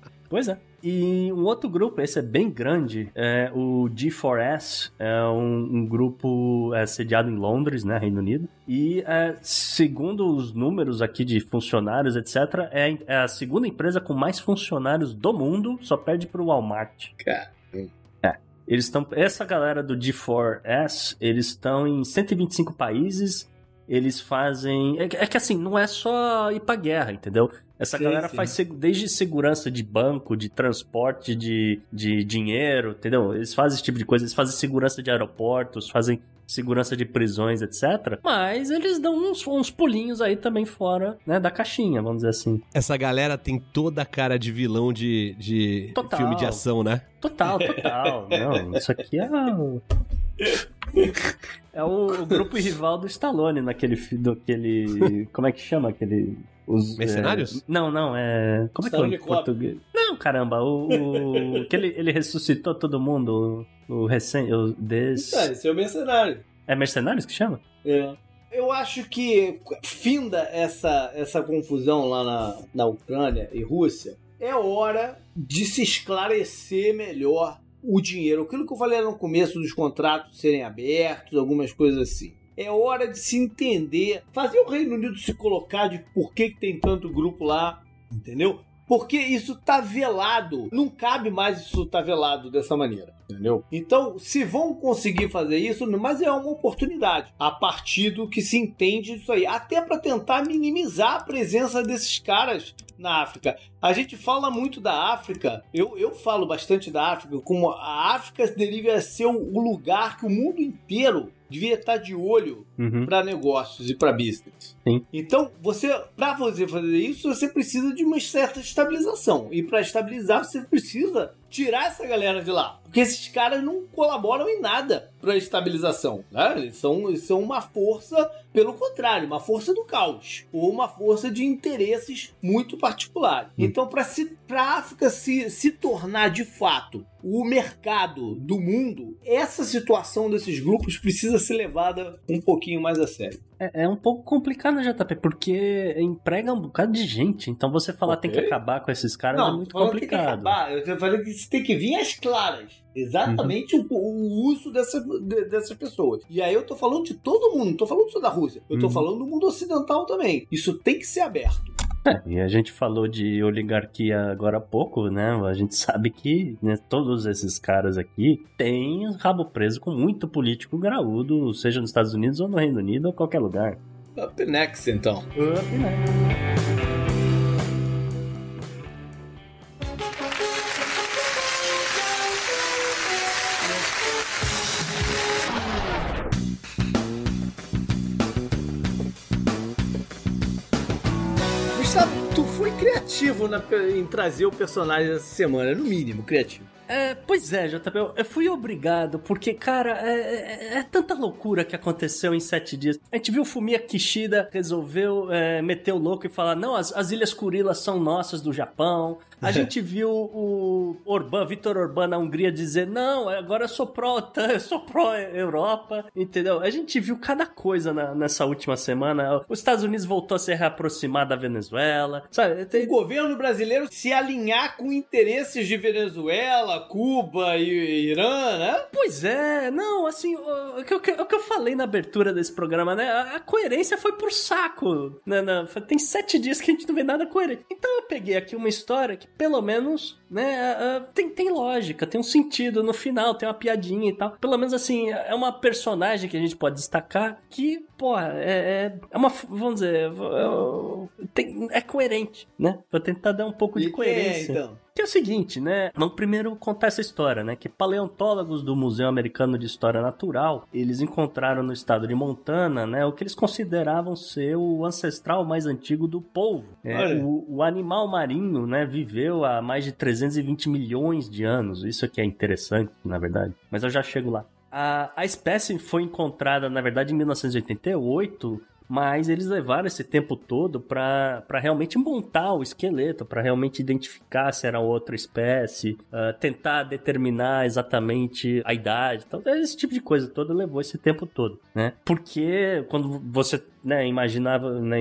Pois é. E um outro grupo, esse é bem grande, é o G4S, é um, um grupo é, sediado em Londres, né, Reino Unido. E é, segundo os números aqui de funcionários, etc., é, é a segunda empresa com mais funcionários do mundo, só perde para o Walmart. Cara. É. Eles estão. Essa galera do G4S, eles estão em 125 países. Eles fazem. É, é que assim, não é só ir pra guerra, entendeu? Essa Sim, galera sim. faz desde segurança de banco, de transporte de, de dinheiro, entendeu? Eles fazem esse tipo de coisa, eles fazem segurança de aeroportos, fazem segurança de prisões, etc. Mas eles dão uns, uns pulinhos aí também fora, né, da caixinha, vamos dizer assim. Essa galera tem toda a cara de vilão de, de Total. filme de ação, né? Total, total. Não, isso aqui é. O- É o, o grupo rival do Stallone naquele. Do, aquele como é que chama aquele. Os, Mercenários? é, não, não, é. Como é que é Cop. português? Não, caramba, o. o que ele, ele ressuscitou todo mundo. O, o recém. O des... Então, esse é o mercenário. É Mercenários que chama? É. Eu acho que finda essa, essa confusão lá na, na Ucrânia e Rússia, é hora de se esclarecer melhor o dinheiro. Aquilo que eu falei no começo dos contratos serem abertos, algumas coisas assim. É hora de se entender, fazer o Reino Unido se colocar de por que, que tem tanto grupo lá, entendeu? Porque isso tá velado. Não cabe mais isso tá velado dessa maneira. Entendeu? Então, se vão conseguir fazer isso, mas é uma oportunidade. A partir do que se entende disso aí. Até para tentar minimizar a presença desses caras na África. A gente fala muito da África, eu, eu falo bastante da África, como a África deveria ser o lugar que o mundo inteiro devia estar de olho Uhum. para negócios e para business. Sim. Então, você, para você fazer isso, você precisa de uma certa estabilização. E para estabilizar, você precisa tirar essa galera de lá, porque esses caras não colaboram em nada para a estabilização. Né? Eles, são, eles são uma força, pelo contrário, uma força do caos ou uma força de interesses muito particulares. Então, para a África se, se tornar de fato o mercado do mundo, essa situação desses grupos precisa ser levada um pouquinho mais a sério. É, é um pouco complicado, JP, porque emprega um bocado de gente. Então você falar tem que acabar com esses caras é muito que tem que complicado. acabar. Eu falando que isso tem que vir às claras. Exatamente Uhum. o, o uso dessa, de- dessas pessoas. E aí eu tô falando de todo mundo, não tô falando só da Rússia. Eu tô Uhum. falando do mundo ocidental também. Isso tem que ser aberto. É, e a gente falou de oligarquia agora há pouco, né? A gente sabe que né, todos esses caras aqui têm rabo preso com muito político graúdo, seja nos Estados Unidos ou no Reino Unido ou qualquer lugar. Up next, então. Gustavo, tu foi criativo na- em trazer o personagem dessa semana, no mínimo, criativo. É, pois é, JP, eu- eu fui obrigado, porque, cara, é, é- é tanta loucura que aconteceu em sete dias. A gente viu o Fumia Kishida resolveu é, meter o louco e falar: não, as, as Ilhas Kurilas são nossas do Japão. A gente viu o Orbán, Vitor Orbán na Hungria dizer: não, agora eu sou pró-OTAN, eu sou pró-Europa, entendeu? A gente viu cada coisa na- nessa última semana. Os Estados Unidos voltou a se reaproximar da Venezuela, sabe? O Tem- governo brasileiro se alinhar com interesses de Venezuela, Cuba e Irã, né? Pois é, não, assim, o, o que, eu- o que eu falei na abertura desse programa, né? A, a coerência foi por saco. Né? Tem sete dias que a gente não vê nada coerente. Então eu peguei aqui uma história que, pelo menos, né, tem, tem lógica, tem um sentido no final, tem uma piadinha e tal. Pelo menos, assim, é uma personagem que a gente pode destacar que, pô, é, é, é uma, vamos dizer, é, tem- é coerente, né? Vou tentar dar um pouco de é, coerência. então? Que é o seguinte, né? Vamos primeiro contar essa história, né? Que paleontólogos do Museu Americano de História Natural, eles encontraram no estado de Montana, né? O que eles consideravam ser o ancestral mais antigo do polvo. É, o, o animal marinho, né? Viveu há mais de 320 milhões de anos. Isso aqui é interessante, na verdade. Mas eu já chego lá. A, a espécie foi encontrada, na verdade, em 1988 mas eles levaram esse tempo todo para realmente montar o esqueleto, para realmente identificar se era outra espécie, ah, tentar determinar exatamente a idade. Então, esse tipo de coisa toda levou esse tempo todo, né? Porque quando você né, imaginava, né,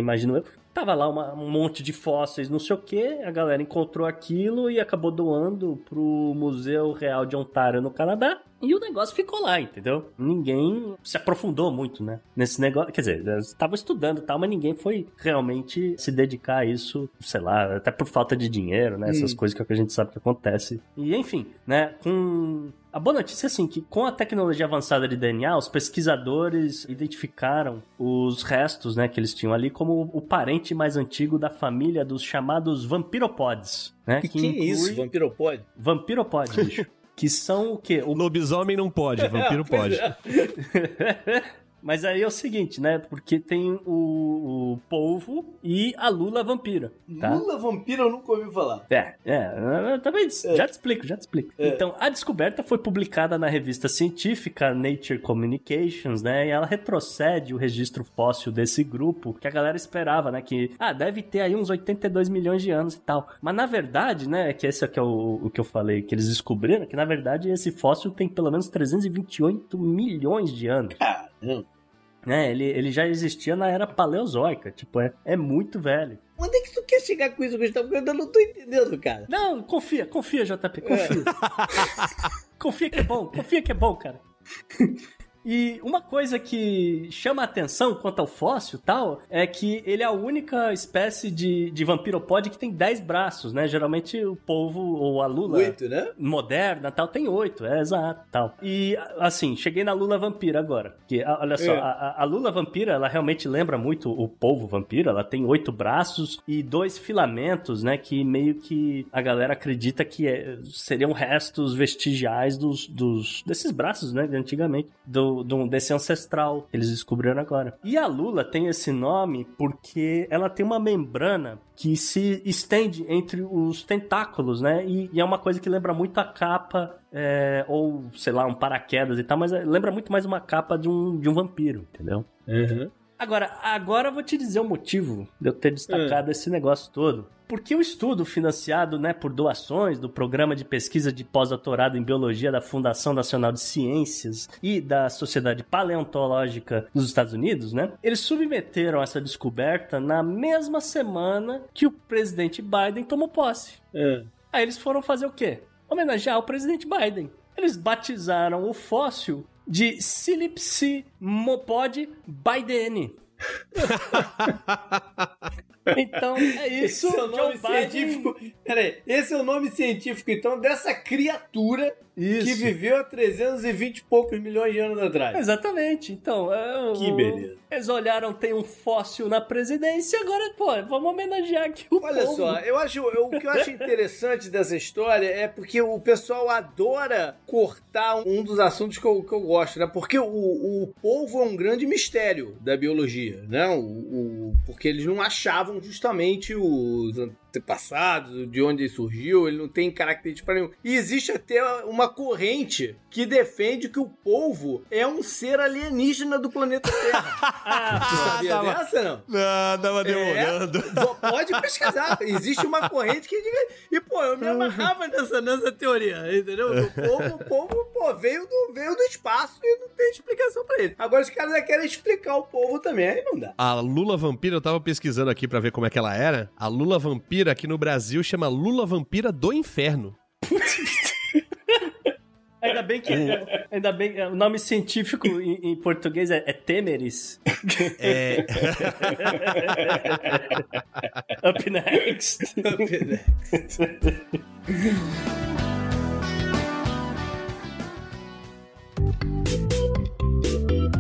tava lá uma, um monte de fósseis, não sei o que, a galera encontrou aquilo e acabou doando pro Museu Real de Ontário no Canadá. E o negócio ficou lá, entendeu? Ninguém se aprofundou muito, né? Nesse negócio. Quer dizer, eles estavam estudando e tal, mas ninguém foi realmente se dedicar a isso, sei lá, até por falta de dinheiro, né? Essas Hum. coisas que a gente sabe que acontece. E enfim, né? Com. A boa notícia é assim, que com a tecnologia avançada de DNA, os pesquisadores identificaram os restos, né, que eles tinham ali como o parente mais antigo da família dos chamados vampiropods, né? Que, que é isso, vampiropode? Vampiropods, bicho. Que são o quê? O Lobisomem não pode, vampiro pois pode. é. Mas aí é o seguinte, né? Porque tem o, o polvo e a lula vampira, tá? Lula vampiro eu nunca ouvi falar. É, é, eu também já te explico, já te explico. É. Então, a descoberta foi publicada na revista científica Nature Communications, né? E ela retrocede o registro fóssil desse grupo, que a galera esperava, né? Que, ah, deve ter aí uns 82 milhões de anos e tal. Mas na verdade, né? Que esse aqui é o, o que eu falei, que eles descobriram, que na verdade esse fóssil tem pelo menos 328 milhões de anos. Caramba. Né? Ele, ele já existia na era paleozoica, tipo, é, é muito velho. Onde é que tu quer chegar com isso, Gustavo? Eu ainda não tô entendendo, cara. Não, confia, confia, JP, confia. confia que é bom, confia que é bom, cara. E uma coisa que chama a atenção quanto ao fóssil e tal é que ele é a única espécie de, de vampiropode que tem 10 braços, né? Geralmente o polvo ou a lula Oito, né? moderna tal tem oito, é exato tal. E assim, cheguei na Lula Vampira agora. Que, olha só, É. a, a- Lula Vampira, ela realmente lembra muito o polvo vampiro. Ela tem oito braços e dois filamentos, né? Que meio que a galera acredita que é- seriam restos vestigiais dos, dos desses braços, né? De antigamente, do, do- desse ancestral que eles descobriram agora. E a Lula tem esse nome porque ela tem uma membrana que se estende entre os tentáculos, né? E, e é uma coisa que lembra muito a capa, é, ou sei lá, um paraquedas e tal, mas é- lembra muito mais uma capa de um, de um vampiro, entendeu? Uhum. Agora, agora eu vou te dizer o motivo de eu ter destacado esse negócio todo. Porque o estudo financiado né, por doações do Programa de Pesquisa de Pós-Doutorado em Biologia da Fundação Nacional de Ciências e da Sociedade Paleontológica dos Estados Unidos, né? Eles submeteram essa descoberta na mesma semana que o presidente Biden tomou posse. É. Aí eles foram fazer o quê? Homenagear o presidente Biden. Eles batizaram o fóssil de Silipsimopod bideni. então é isso. Esse é o Joe nome Biden- científico. Peraí, esse é o nome científico, então, dessa criatura Isso. que viveu há 320 e poucos milhões de anos atrás. Exatamente. Então, é, Que beleza. Eles olharam, tem um fóssil na presidência, agora, pô, vamos homenagear aqui o Olha povo. só, eu acho, eu- o que eu acho interessante dessa história é porque o pessoal adora cortar um dos assuntos que eu, que eu gosto, né? Porque o, o polvo é um grande mistério da biologia, né? O, o- porque eles não achavam justamente os antepassados, de onde ele surgiu, ele não tem característica para nenhum. E existe até uma corrente que defende que o polvo é um ser alienígena do planeta Terra. Ah, Você sabia tava- dessa, não? Não, tava demorando. É, pode pesquisar. Existe uma corrente que diga. E, pô, eu me amarrava nessa, nessa teoria, entendeu? O povo, o povo pô, veio, do, veio do espaço e não tem explicação pra ele. Agora os caras já querem explicar o povo também, aí não dá. A Lula Vampira, eu tava pesquisando aqui pra ver como é que ela era. A Lula Vampira aqui no Brasil chama Lula Vampira do Inferno. Ainda bem que. Ainda bem o nome científico em, em português é, é Temeris. É. Up next.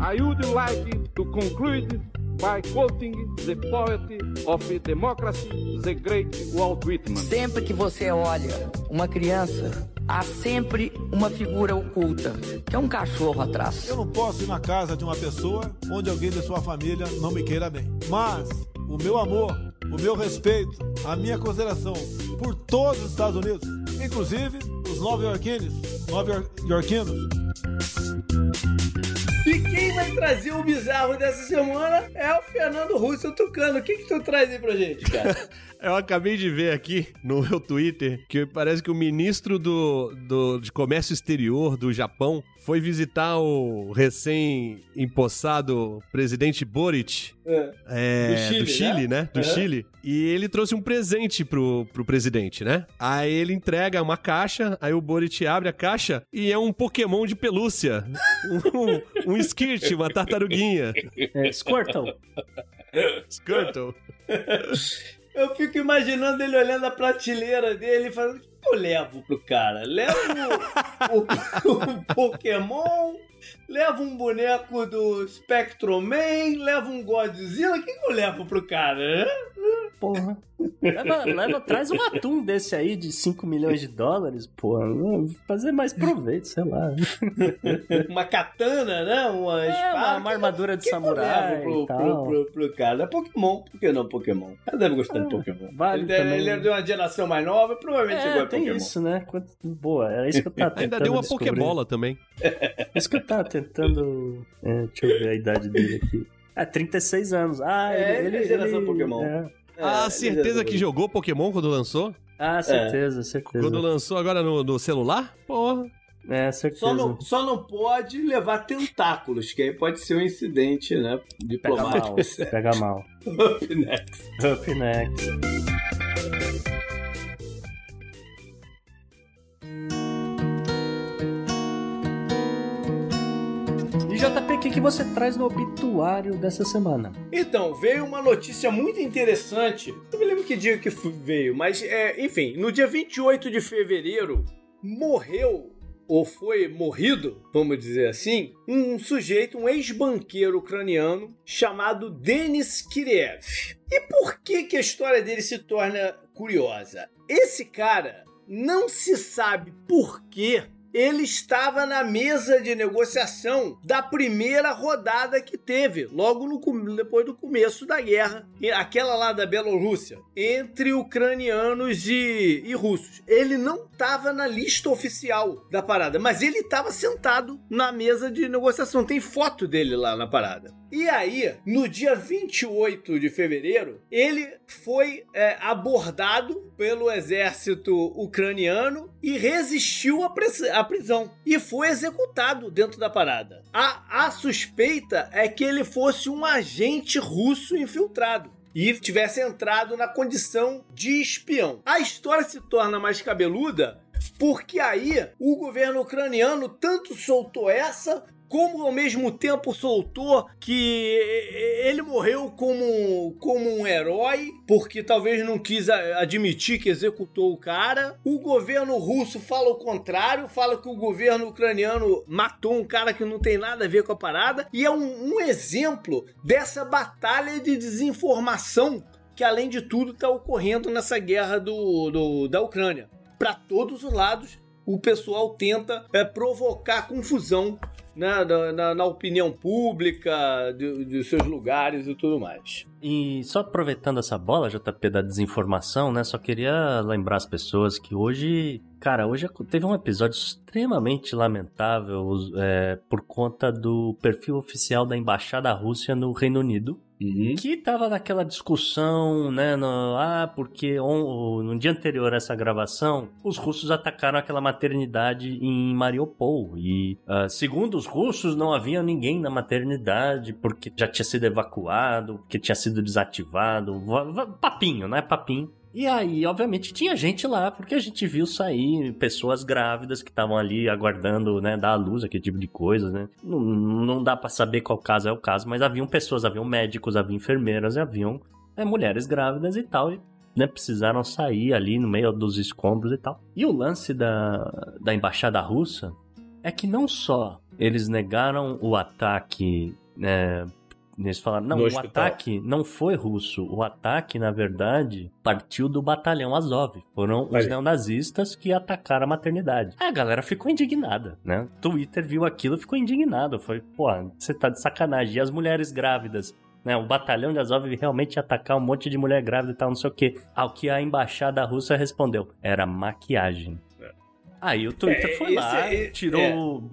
I would like to conclude by quoting the poet of democracy, the great Walt Whitman. Sempre que você olha uma criança, há sempre uma figura oculta, que é um cachorro atrás. Eu não posso ir na casa de uma pessoa onde alguém de sua família não me queira bem. Mas o meu amor, o meu respeito, a minha consideração por todos os Estados Unidos, inclusive os nova-iorquinos, nova-iorquinos, E quem vai trazer o bizarro dessa semana é o Fernando Russo Tucano. O que, que tu traz aí pra gente, cara? Eu acabei de ver aqui no meu Twitter que parece que o ministro do, do, de Comércio Exterior do Japão foi visitar o recém-empossado presidente Boric. É. É, Do Chile, do Chile, né? Do Aham. Chile. E ele trouxe um presente pro, pro presidente, né? Aí ele entrega uma caixa, aí o Boric abre a caixa e é um Pokémon de pelúcia. Um, um Skirt, uma tartaruguinha. É, Squirtle. Squirtle. Eu fico imaginando ele olhando a prateleira dele e falando: que eu levo pro cara? Levo o, o- o Pokémon, levo um boneco do Spectrum Man, levo um Godzilla. O que, que eu levo pro cara, né? Porra. Leva, leva, traz um atum desse aí de 5 milhões de dólares, porra. Fazer mais proveito, sei lá. Uma katana, né? Uma É, espada. uma, uma armadura de que que eu samurai levo pro, e pro, tal. pro, pro cara? É Pokémon. Por que não Pokémon? Ele deve gostar de Pokémon. vale ele, também. ele é de uma geração mais nova, provavelmente É, chegou a tem Pokémon. isso, né? Quanto- Boa, é isso que eu tava tentando Ainda deu uma descobrir. Pokébola também. É Isso que eu tava tentando... é, deixa eu ver a idade dele aqui. É, 36 anos. Ah, É, ele... ele é ele, geração ele- Pokémon. é. ah, É, certeza que jogou Pokémon quando lançou? Ah, certeza, certeza. Quando lançou agora no, no celular? Porra. É, certeza. Só não, só não pode levar tentáculos, que aí pode ser um incidente, né? Pega mal, Diplomático. pega mal. Up next. Up next. Que, você traz no obituário dessa semana? Então, veio uma notícia muito interessante. Não me lembro que dia que veio, mas, é, enfim, no dia 28 de fevereiro, morreu, ou foi morrido, vamos dizer assim, um sujeito, um ex-banqueiro ucraniano chamado Denis Kiriev. E por que, que a história dele se torna curiosa? Esse cara não se sabe por quê ele estava na mesa de negociação da primeira rodada que teve, logo no, depois do começo da guerra, aquela lá da Bielorrússia, entre ucranianos e, e russos. Ele não estava na lista oficial da parada, mas ele estava sentado na mesa de negociação. Tem foto dele lá na parada. E aí, no dia 28 de fevereiro, ele foi é, abordado pelo exército ucraniano e resistiu à, prisão. E foi executado dentro da parada. A, a suspeita é que ele fosse um agente russo infiltrado. E tivesse entrado na condição de espião. A história se torna mais cabeluda porque aí o governo ucraniano tanto soltou essa, como ao mesmo tempo soltou que ele morreu como, como um herói, porque talvez não quis admitir que executou o cara. O governo russo fala o contrário, fala que o governo ucraniano matou um cara que não tem nada a ver com a parada, e é um, um exemplo dessa batalha de desinformação que, além de tudo, está ocorrendo nessa guerra do, do- da Ucrânia para todos os lados, o pessoal tenta é, provocar confusão né, na, na- na opinião pública, de- seus lugares e tudo mais. E só aproveitando essa bola, JP, da desinformação, né? Só queria lembrar as pessoas que hoje, cara, hoje teve um episódio extremamente lamentável é, por conta do perfil oficial da Embaixada Rússia no Reino Unido. Que tava naquela discussão, né? No, ah, porque on- no dia anterior a essa gravação, os russos atacaram aquela maternidade em Mariupol. E, ah, segundo os russos, não havia ninguém na maternidade porque já tinha sido evacuado, porque tinha sido desativado. Va- va- Papinho, né? Papinho. E aí, obviamente, tinha gente lá, porque a gente viu sair pessoas grávidas que estavam ali aguardando, né, dar à luz, aquele tipo de coisas, né? Não, não dá pra saber qual caso é o caso, mas haviam pessoas, haviam médicos, haviam enfermeiras, haviam é, mulheres grávidas e tal, e né, precisaram sair ali no meio dos escombros e tal. E o lance da, da embaixada russa é que não só eles negaram o ataque, né, eles falaram, não, No o hospital. ataque não foi russo. O ataque, na verdade, partiu do batalhão Azov. Foram os neonazistas que atacaram a maternidade. Aí a galera ficou indignada, né? Twitter viu aquilo e ficou indignado. Foi, pô, você tá de sacanagem. E as mulheres grávidas? Né, o batalhão de Azov realmente atacar um monte de mulher grávida e tal, não sei o quê. Ao que a embaixada russa respondeu, era maquiagem. Aí o Twitter É, foi lá, é- tirou,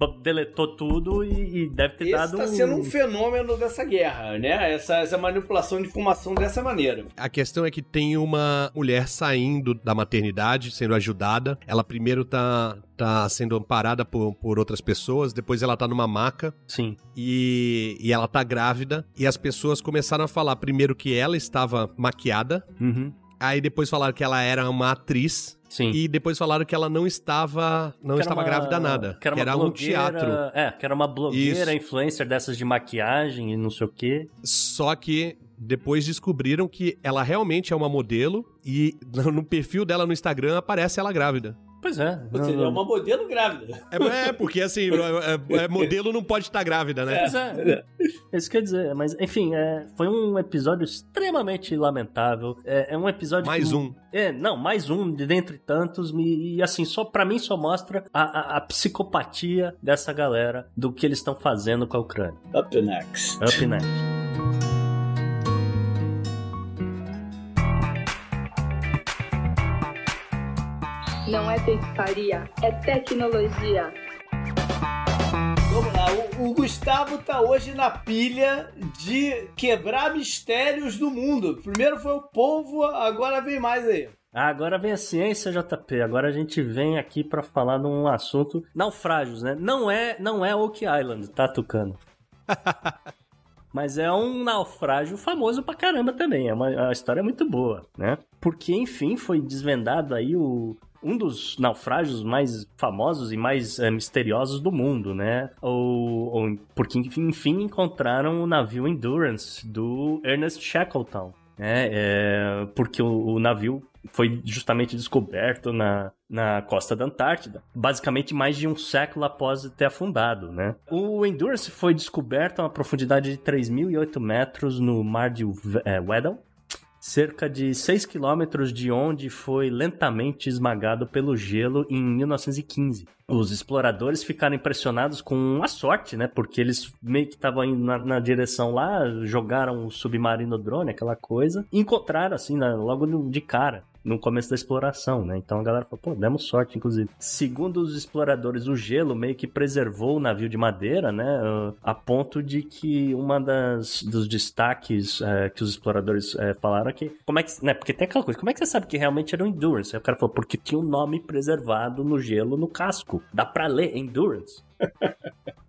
é. deletou tudo e, e deve ter Esse dado está sendo um fenômeno dessa guerra, né? Essa, essa manipulação de informação dessa maneira. A questão é que tem uma mulher saindo da maternidade, sendo ajudada. Ela primeiro tá, tá sendo amparada por, por outras pessoas, depois ela tá numa maca Sim. e, e ela tá grávida. E as pessoas começaram a falar primeiro que ela estava maquiada, Uhum. Aí depois falaram que ela era uma atriz. Sim. E depois falaram que ela não estava não Que estava uma- grávida nada. Que era, Que era um teatro. É, que era uma blogueira, Isso. influencer dessas de maquiagem e não sei o quê. Só que depois descobriram que ela realmente é uma modelo e no perfil dela no Instagram aparece ela grávida. Pois é. Não- seja, é uma modelo grávida. É, é, porque assim, é- é- modelo não pode estar grávida, né? Pois é. É isso que eu ia dizer. Mas, enfim, é, foi um episódio extremamente lamentável. É, é um episódio. Mais que- um. É, não, mais um de dentre tantos. E, e, assim, só para mim só mostra a, a- a psicopatia dessa galera do que eles estão fazendo com a Ucrânia. Up next. Up next. Não é pescaria, é tecnologia. Vamos lá, o, o Gustavo tá hoje na pilha de quebrar mistérios do mundo. Primeiro foi o povo, agora vem mais aí. Ah, Agora vem a ciência, JP. Agora a gente vem aqui pra falar de um assunto naufrágios, né? Não é, não é Oak Island, tá, Tucano? Mas é um naufrágio famoso pra caramba também. É uma, a história é muito boa, né? Porque, enfim, foi desvendado aí o, um dos naufrágios mais famosos e mais eh, misteriosos do mundo, né? Ou, ou- porque, enfim, encontraram o navio Endurance do Ernest Shackleton. né? É, porque o, o navio foi justamente descoberto na, na costa da Antártida, basicamente mais de um século após ter afundado, né? O Endurance foi descoberto a uma profundidade de 3.008 metros no mar de é, Weddell, cerca de 6 quilômetros de onde foi lentamente esmagado pelo gelo em 1915. Os exploradores ficaram impressionados com a sorte, né? Porque eles meio que estavam indo na, na direção lá, jogaram o submarino drone, aquela coisa, e encontraram, assim, na- logo de cara. No começo da exploração, né? Então a galera falou, pô, demos sorte, inclusive. Segundo os exploradores, o gelo meio que preservou o navio de madeira, né? ah, A ponto de que uma das dos destaques eh, que os exploradores eh, falaram é que. Como é que. Né? Porque tem aquela coisa, como é que você sabe que realmente era um Endurance? Aí o cara falou, porque tinha um nome preservado no gelo no casco. Dá pra ler Endurance.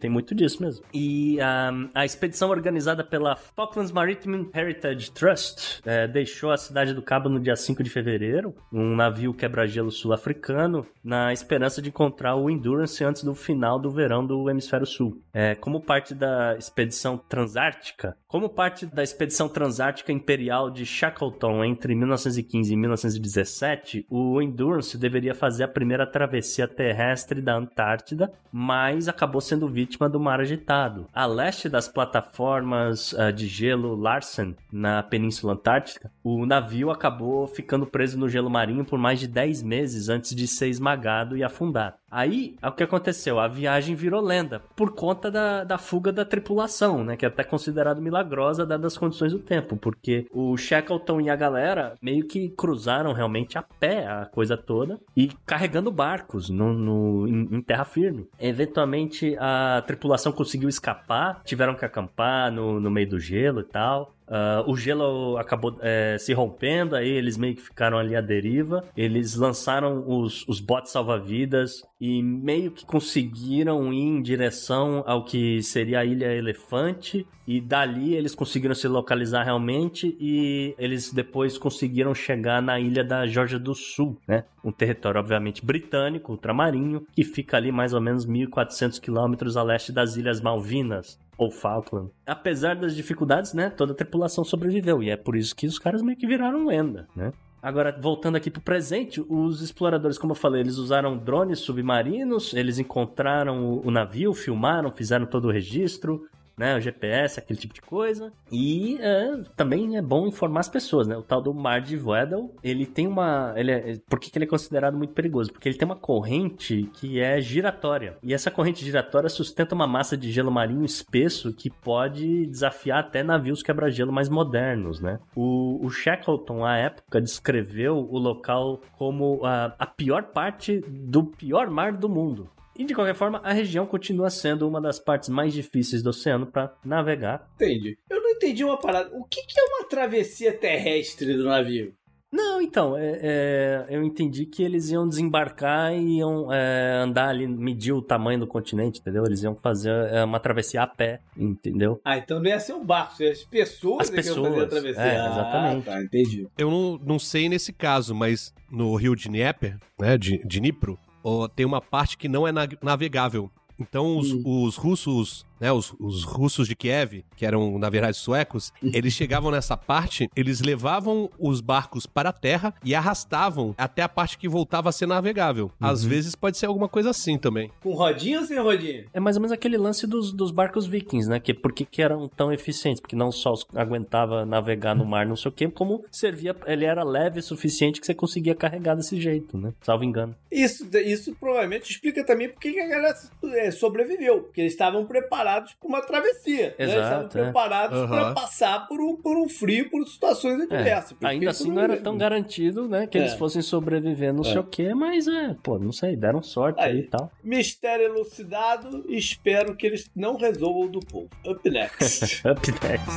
Tem muito disso mesmo. E ahm, a expedição organizada pela Falklands Maritime Heritage Trust eh, deixou a cidade do Cabo no dia 5 de fevereiro, um navio quebra-gelo sul-africano, na esperança de encontrar o Endurance antes do final do verão do hemisfério sul. Eh, como parte da expedição transártica, como parte da expedição transártica imperial de Shackleton entre 1915 e 1917, o Endurance deveria fazer a primeira travessia terrestre da Antártida, mas acabou sendo vítima do mar agitado. A leste das plataformas ah, de gelo Larsen, na Península Antártica, o navio acabou ficando preso no gelo marinho por mais de 10 meses antes de ser esmagado e afundar. Aí, o que aconteceu? A viagem virou lenda por conta da, da fuga da tripulação, né? Que é até considerado milagrosa dadas as condições do tempo, porque o Shackleton e a galera meio que cruzaram realmente a pé a coisa toda e carregando barcos no, no- em, em terra firme. Eventualmente, a tripulação conseguiu escapar, tiveram que acampar no, no meio do gelo e tal. Ah, o gelo acabou eh, se rompendo, aí eles meio que ficaram ali à deriva. Eles lançaram os, os botes salva-vidas e meio que conseguiram ir em direção ao que seria a Ilha Elefante. E dali eles conseguiram se localizar realmente e eles depois conseguiram chegar na ilha da Geórgia do Sul, né? Um território, obviamente, britânico, ultramarinho, que fica ali mais ou menos 1.400 quilômetros a leste das Ilhas Malvinas ou Falkland. Apesar das dificuldades, né, toda a tripulação sobreviveu e é por isso que os caras meio que viraram lenda, né? Agora, voltando aqui pro presente, os exploradores, como eu falei, eles usaram drones submarinos, eles encontraram o, o navio, filmaram, fizeram todo o registro, né? O GPS, aquele tipo de coisa. E é, também é bom informar as pessoas, né? O tal do Mar de Weddell, ele tem uma... Ele é, por que, que ele é considerado muito perigoso? Porque ele tem uma corrente que é giratória. E essa corrente giratória sustenta uma massa de gelo marinho espesso que pode desafiar até navios quebra-gelo mais modernos, né? O, o Shackleton, à época, descreveu o local como a, a pior parte do pior mar do mundo. E de qualquer forma, a região continua sendo uma das partes mais difíceis do oceano para navegar. Entendi. Eu não entendi uma parada. O que, que é uma travessia terrestre do navio? Não, então, é, é, eu entendi que eles iam desembarcar e iam é, andar ali, medir o tamanho do continente, entendeu? Eles iam fazer é, uma travessia a pé, entendeu? Ah, então não ia ser um barco, as pessoas, As é que iam pessoas, fazer a travessia. é, exatamente. Ah, tá, entendi. Eu não, não sei nesse caso, mas no rio de Dnieper, né, de, de Dnipro, ó, tem uma parte que não é na- navegável. Então os, Hum. os russos, né, os, os russos de Kiev, que eram na verdade suecos, eles chegavam nessa parte, eles levavam os barcos para a terra e arrastavam até a parte que voltava a ser navegável. Às vezes pode ser alguma coisa assim também. Com rodinha ou sem rodinha? É mais ou menos aquele lance dos, dos barcos vikings, né? Que por que, que eram tão eficientes? Porque não só aguentava navegar no mar, não sei o quê, como servia, ele era leve o suficiente que você conseguia carregar desse jeito, né? Salvo engano. Isso, isso provavelmente explica também por que que a galera é, sobreviveu. Porque eles estavam preparados para uma travessia. né? Eles estavam Exato, é. preparados Aham. para passar por um, por um frio, por situações adversas. Por Ainda assim não era tão garantido, né? Que eles É. fossem sobreviver, não sei o quê, mas é, pô, não sei, deram sorte aí, Aí. e tal. Mistério elucidado. Espero que eles não resolvam do povo. Up next. Up next.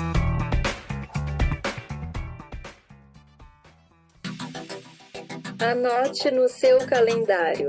Anote no seu calendário.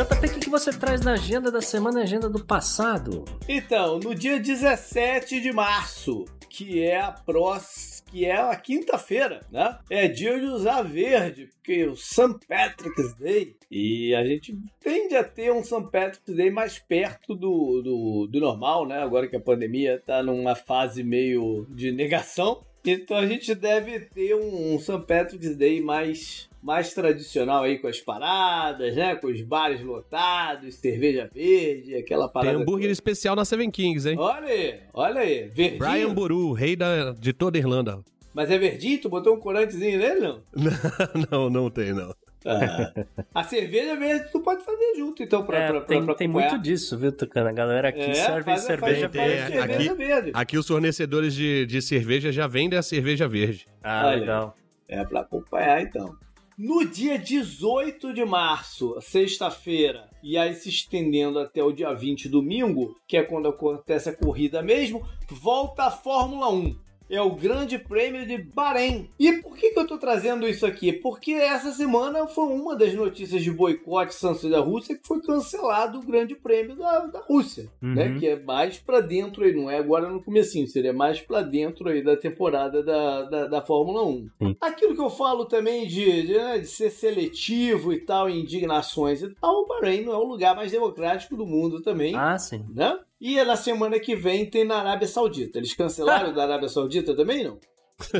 JP, o que, que você traz na agenda da semana e agenda do passado? Então, no dia 17 de março, que é a próxima. Que é a quinta-feira, né? É dia de usar verde, porque o St. Patrick's Day. E a gente tende a ter um St. Patrick's Day mais perto do, do, do normal, né? Agora que a pandemia tá numa fase meio de negação. Então a gente deve ter um, um St. Patrick's Day mais, mais tradicional aí com as paradas, né? Com os bares lotados, cerveja verde, aquela Tem parada. hambúrguer toda. especial na Seven Kings, hein? Olha aí, olha aí, verdinho. Brian Boru, rei da, de toda a Irlanda. Mas é verdinho? Tu botou um corantezinho nele, não? não, não tem, não. Ah. a cerveja verde tu pode fazer junto, então, pra, É, pra, pra, tem, pra tem muito disso, viu, Tucana? A galera aqui É, serve faz- cerveja faz- Tem, faz verde. cerveja aqui- verde. Aqui os fornecedores de, de cerveja já vendem a cerveja verde. Ah, Olha. legal. É pra acompanhar, então. No dia 18 de março, sexta-feira, e aí se estendendo até o dia 20, domingo, que é quando acontece a corrida mesmo, volta a Fórmula 1. É o Grande Prêmio de Bahrein. E por que, que eu tô trazendo isso aqui? Porque essa semana foi uma das notícias de boicote sanções da Rússia que foi cancelado o Grande Prêmio da, da Rússia, Uhum. né? Que é mais pra dentro aí, não é agora no comecinho, seria mais pra dentro aí da temporada da, da, da Fórmula 1. Sim. Aquilo que eu falo também de, de, né, de ser seletivo e tal, indignações e tal, o Bahrein não é o lugar mais democrático do mundo também, Ah, sim. né? E na semana que vem tem na Arábia Saudita. Eles cancelaram da Arábia Saudita também, não?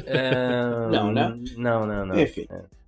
É, Não, né? Não, não, não. Enfim. É.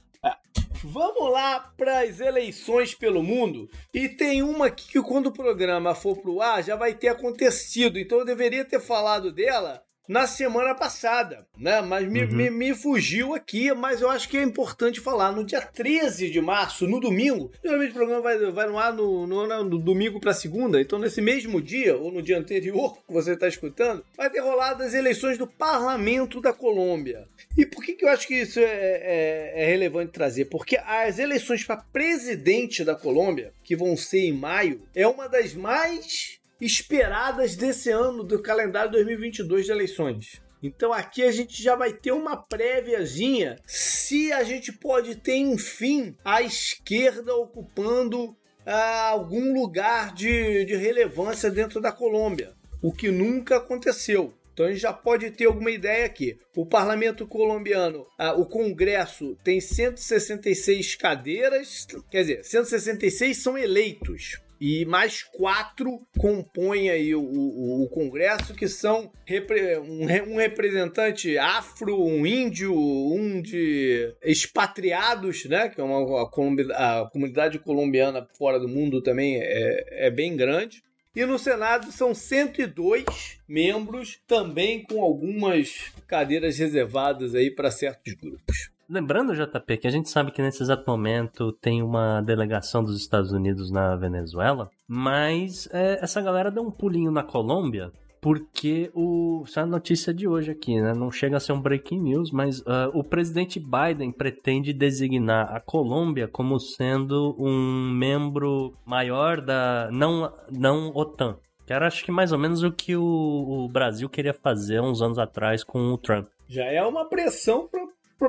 Vamos lá para as eleições pelo mundo. E tem uma aqui que quando o programa for pro ar já vai ter acontecido. Então eu deveria ter falado dela na semana passada, né? Mas me, Uhum. me, me fugiu aqui, mas eu acho que é importante falar. No dia 13 de março, no domingo, geralmente o programa vai, vai no ar no, no, no domingo para segunda, então nesse mesmo dia, ou no dia anterior que você está escutando, vai ter rolado as eleições do Parlamento da Colômbia. E por que, que eu acho que isso é, é- é relevante trazer? Porque as eleições para presidente da Colômbia, que vão ser em maio, é uma das mais esperadas desse ano do calendário 2022 de eleições. Então aqui a gente já vai ter uma préviazinha se a gente pode ter, enfim, a esquerda ocupando ah, algum lugar de, de relevância dentro da Colômbia, o que nunca aconteceu. Então a gente já pode ter alguma ideia aqui. O parlamento colombiano, ah, o Congresso, tem 166 cadeiras, quer dizer, 166 são eleitos. E mais quatro compõem aí o, o- o Congresso, que são repre- um, um representante afro, um índio, um de expatriados, né? Que é uma, a, a comunidade colombiana fora do mundo também é, é bem grande. E no Senado são 102 membros, também com algumas cadeiras reservadas aí para certos grupos. Lembrando, JP, que a gente sabe que nesse exato momento tem uma delegação dos Estados Unidos na Venezuela, mas é, essa galera deu um pulinho na Colômbia porque o. Isso é a notícia de hoje aqui, né? Não chega a ser um breaking news, mas uh, o presidente Biden pretende designar a Colômbia como sendo um membro maior da. não, não OTAN. Que era acho que mais ou menos o que o, o Brasil queria fazer uns anos atrás com o Trump. Já é uma pressão para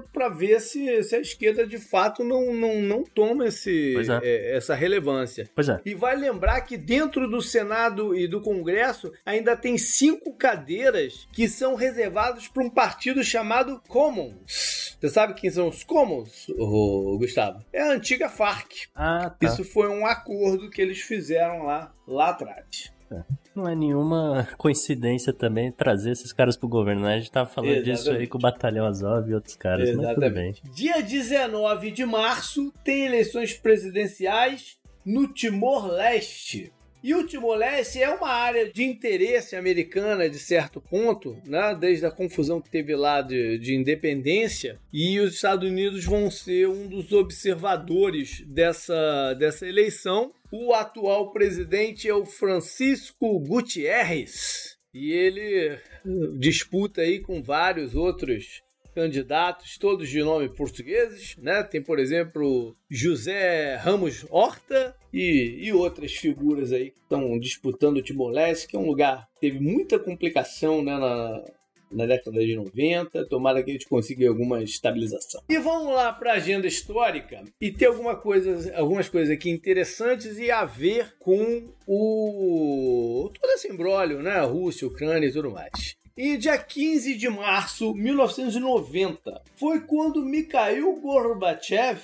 para ver se, se, a esquerda de fato não, não, não toma esse, é. É, essa relevância. Pois é. E vai lembrar que dentro do Senado e do Congresso ainda tem cinco cadeiras que são reservadas para um partido chamado Commons. Você sabe quem são os Commons, Gustavo? É a antiga FARC. Ah, tá. Isso foi um acordo que eles fizeram lá, lá atrás. Não é nenhuma coincidência também trazer esses caras pro governo, né? A gente tava falando Exatamente. disso aí com o Batalhão Azov e outros caras, Exatamente. mas tudo bem. Dia 19 de março tem eleições presidenciais no Timor-Leste. E o Timor-Leste é uma área de interesse americana de certo ponto, né? desde a confusão que teve lá de, de independência, e os Estados Unidos vão ser um dos observadores dessa, dessa eleição. O atual presidente é o Francisco Gutierrez, e ele disputa aí com vários outros candidatos, todos de nome portugueses, né? Tem, por exemplo, José Ramos Horta e, e outras figuras aí que estão disputando o Timor-Leste, que é um lugar que teve muita complicação né, na, na década de 90. Tomara que a gente consiga alguma estabilização. E vamos lá para a agenda histórica e ter alguma coisa, algumas coisas aqui interessantes e a ver com o todo esse embrólio, né? Rússia, Ucrânia e tudo mais. E dia 15 de março de 1990 foi quando Mikhail Gorbachev,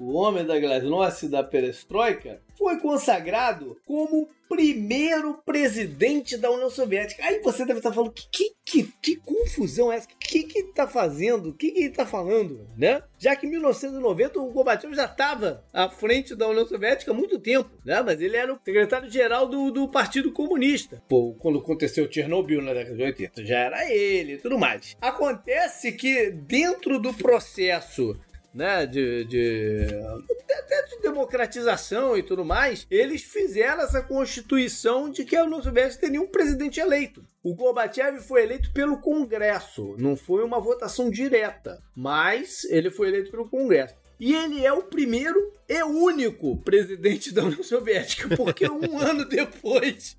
o homem da glasnost da perestroika, foi consagrado como primeiro presidente da União Soviética. Aí você deve estar falando, que, que, que, confusão é essa? O que, que ele está fazendo? O que, que ele está falando? Né? Já que em 1990 o Gorbachev já estava à frente da União Soviética há muito tempo, né? mas ele era o secretário-geral do, do Partido Comunista. Pô, quando aconteceu Chernobyl na década de 80, já era ele e tudo mais. Acontece que dentro do processo né, de, de, de democratização e tudo mais, eles fizeram essa constituição de que a União Soviética teria um presidente eleito. O Gorbachev foi eleito pelo Congresso, não foi uma votação direta, mas ele foi eleito pelo Congresso. E ele é o primeiro e único presidente da União Soviética, porque um ano depois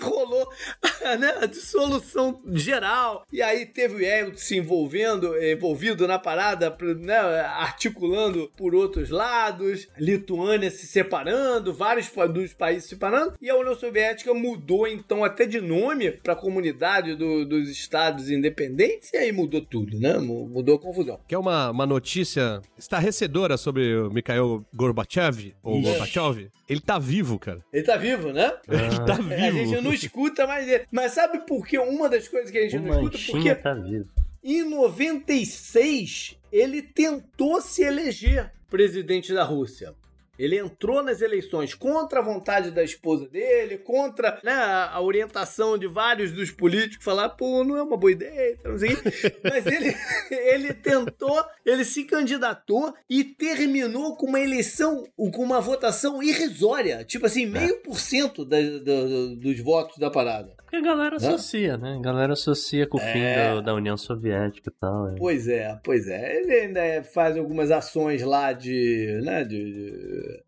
rolou né, a dissolução geral. E aí teve o Yeltsin se envolvendo, envolvido na parada, né, articulando por outros lados, Lituânia se separando, vários dos países se separando, e a União Soviética mudou então até de nome para a comunidade do, dos estados independentes, e aí mudou tudo, né? Mudou a confusão. Que é uma, uma notícia estarrecedora sobre o Mikhail Gorbachev, ou Gorbachev, ele tá vivo, cara. Ele tá vivo, né? Ah. Ele tá vivo. A gente não escuta mais ele. Mas sabe por que uma das coisas que a gente o não escuta? Porque tá vivo. em 96 ele tentou se eleger presidente da Rússia. Ele entrou nas eleições contra a vontade da esposa dele, contra né, a orientação de vários dos políticos, falar, pô, não é uma boa ideia, não sei. Mas ele, ele tentou, ele se candidatou e terminou com uma eleição, com uma votação irrisória, tipo assim, meio por cento dos votos da parada. Porque a galera associa, né? A galera associa com o fim É. da, da União Soviética e tal. é. Pois é, pois é. Ele ainda faz algumas ações lá de. Né, de,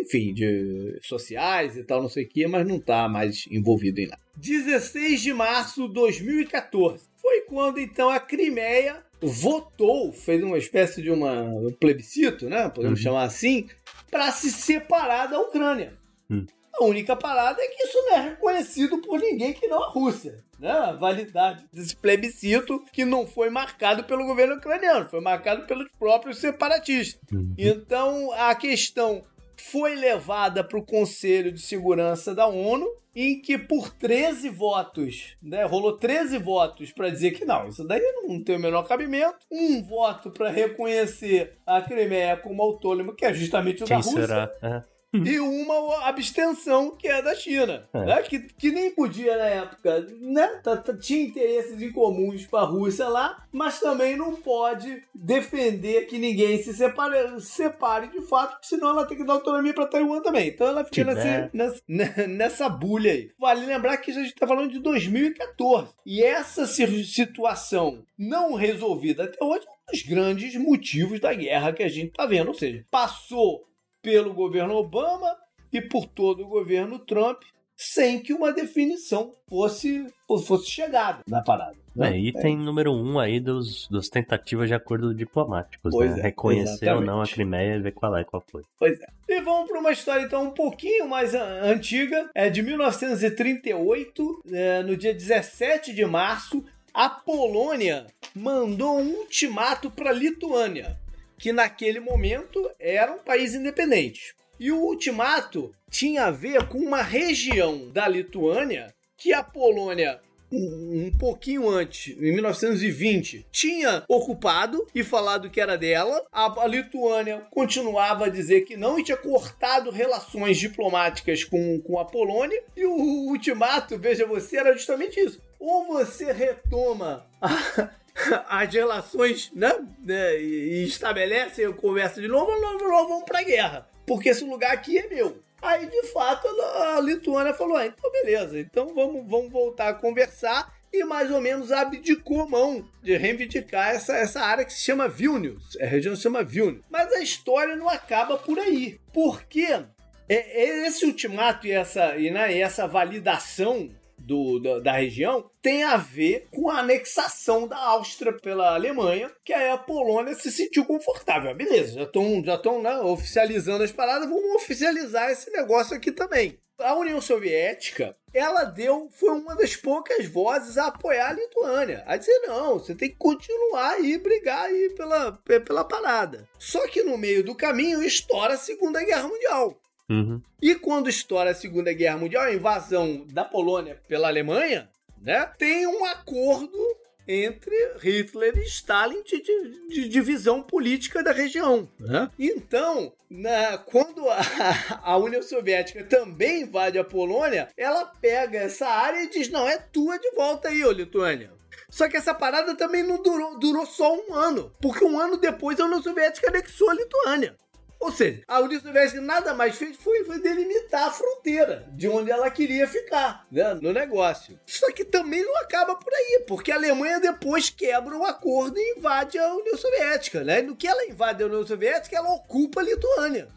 enfim, de sociais e tal, não sei o que, mas não tá mais envolvido em nada. 16 de março de 2014. Foi quando então a Crimeia votou, fez uma espécie de uma, um plebiscito, né? Podemos Uhum. chamar assim, para se separar da Ucrânia. Hum. A única parada é que isso não é reconhecido por ninguém que não a Rússia. Né? A validade desse plebiscito que não foi marcado pelo governo ucraniano, foi marcado pelos próprios separatistas. Uhum. Então a questão foi levada para o Conselho de Segurança da ONU, em que por 13 votos, né, rolou 13 votos para dizer que não, isso daí não tem o menor cabimento, um voto para reconhecer a Crimeia como autônoma, que é justamente o da Quem Rússia, será? É. e uma abstenção, que é da China. É. né? Que, que nem podia na época. Né? Tá- tá- Tinha interesses em comuns com a Rússia lá, mas também não pode defender que ninguém se separe, separe de fato, porque senão ela tem que dar autonomia para Taiwan também. Então ela fica nesse, nessa, nessa bulha aí. Vale lembrar que a gente tá falando de 2014. E essa si- situação não resolvida até hoje é um dos grandes motivos da guerra que a gente tá vendo. Ou seja, passou pelo governo Obama e por todo o governo Trump sem que uma definição fosse, fosse chegada na parada. né? É, item número um aí dos, dos tentativas de acordo diplomáticos, né? é, Reconhecer ou não a exatamente. Crimeia e ver qual é qual foi. Pois é. E vamos para uma história então um pouquinho mais antiga, é de 1938, é, no dia 17 de março, a Polônia mandou um ultimato para a Lituânia, que naquele momento era um país independente. E o ultimato tinha a ver com uma região da Lituânia que a Polônia um um pouquinho antes, em 1920, tinha ocupado e falado que era dela. A, a Lituânia continuava a dizer que não e tinha cortado relações diplomáticas com, com a Polônia. E o ultimato, veja você, era justamente isso. Ou você retoma a- as relações, né? né, E e estabelece a conversa de novo, nós vamos pra guerra. Porque esse lugar aqui é meu. Aí, de fato, a a Lituânia falou: ah, então beleza, então vamos, vamos voltar a conversar. E mais ou menos abdicou mão de reivindicar essa, essa área que se chama Vilnius. A região se chama Vilnius. Mas a história não acaba por aí. Porque é, é esse ultimato e essa, e, né, e essa validação do, da, da região tem a ver com a anexação da Áustria pela Alemanha, que aí a Polônia se sentiu confortável. Ah, Beleza, já estão já né, oficializando as paradas, vamos oficializar esse negócio aqui também. A União Soviética, ela deu, foi uma das poucas vozes a apoiar a Lituânia. A dizer, não, você tem que continuar aí, brigar aí pela, pe- pela parada. Só que no meio do caminho estoura a Segunda Guerra Mundial. Uhum. E quando estoura a Segunda Guerra Mundial, a invasão da Polônia pela Alemanha, né? Tem um acordo entre Hitler e Stalin de, de- de divisão política da região. né? Então, na- quando a, a União Soviética também invade a Polônia, ela pega essa área e diz: não, é tua de volta aí, ô Lituânia. Só que essa parada também não durou, durou só um ano, porque um ano depois a União Soviética anexou a Lituânia. Ou seja, a União Soviética nada mais fez foi, foi delimitar a fronteira de onde ela queria ficar né, no negócio. Só que também não acaba por aí, porque a Alemanha depois quebra o acordo e invade a União Soviética. Né? No que ela invade a União Soviética, ela ocupa a Lituânia.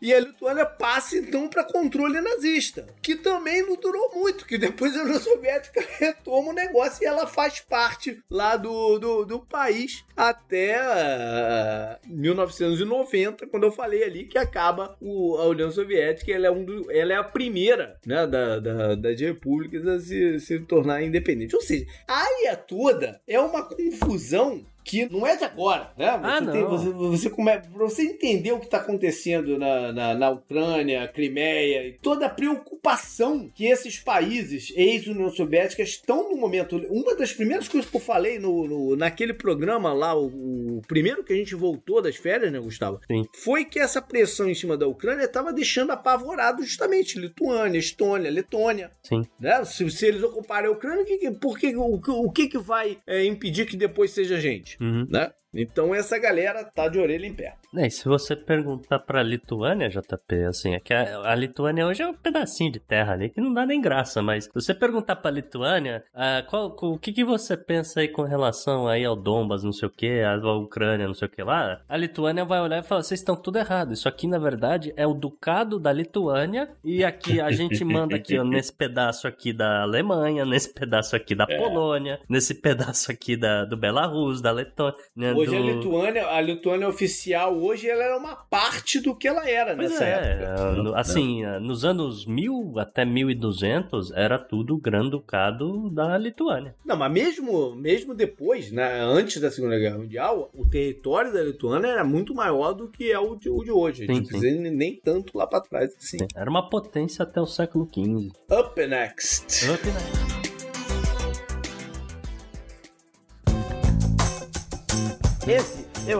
E a Lituânia passa então para controle nazista, que também não durou muito, que depois a União Soviética retoma o negócio e ela faz parte lá do, do, do país até ah, 1990, quando eu falei ali que acaba o- a União Soviética, ela é, um ela é a primeira né, da, da- das repúblicas a se, se tornar independente. Ou seja, a área toda é uma confusão que não é de agora, né? Você Ah, tem- não. você- você come... pra você entender o que está acontecendo na, na, na Ucrânia, Crimeia e toda a preocupação que esses países ex-União Soviética estão no momento. Uma das primeiras coisas que eu falei no, no- naquele programa lá, o, o primeiro que a gente voltou das férias, né, Gustavo? Sim. Foi que essa pressão em cima da Ucrânia estava deixando apavorado justamente Lituânia, Estônia, Letônia Sim. né? Se, se eles ocuparem a Ucrânia, o que, que- por que, o, o que, que vai é, impedir que depois seja gente? Uhum. Né? Então essa galera tá de orelha em pé. É, e se você perguntar pra Lituânia, JP, assim, é que a, a Lituânia hoje é um pedacinho de terra ali que não dá nem graça, mas se você perguntar pra Lituânia, ah, qual, o que, que você pensa aí com relação aí ao Donbas, não sei o que, à Ucrânia, não sei o que lá, a Lituânia vai olhar e falar, vocês estão tudo errado, isso aqui na verdade é o ducado da Lituânia e aqui a gente manda aqui, ó, nesse pedaço aqui da Alemanha, nesse pedaço aqui da Polônia, nesse pedaço aqui da, do Belarus, da Letônia, Hoje a do- Lituânia, a Lituânia oficial, hoje ela era uma parte do que ela era Pois nessa é, época. assim, nos anos 1000 até 1200 era tudo Grão-Ducado da Lituânia. Não, mas mesmo, mesmo depois, né, antes da Segunda Guerra Mundial, o território da Lituânia era muito maior do que é o de, o de hoje. Sim, Tipo, sim. nem- nem tanto lá pra trás assim. Era uma potência até o século XV. Up next. Esse eu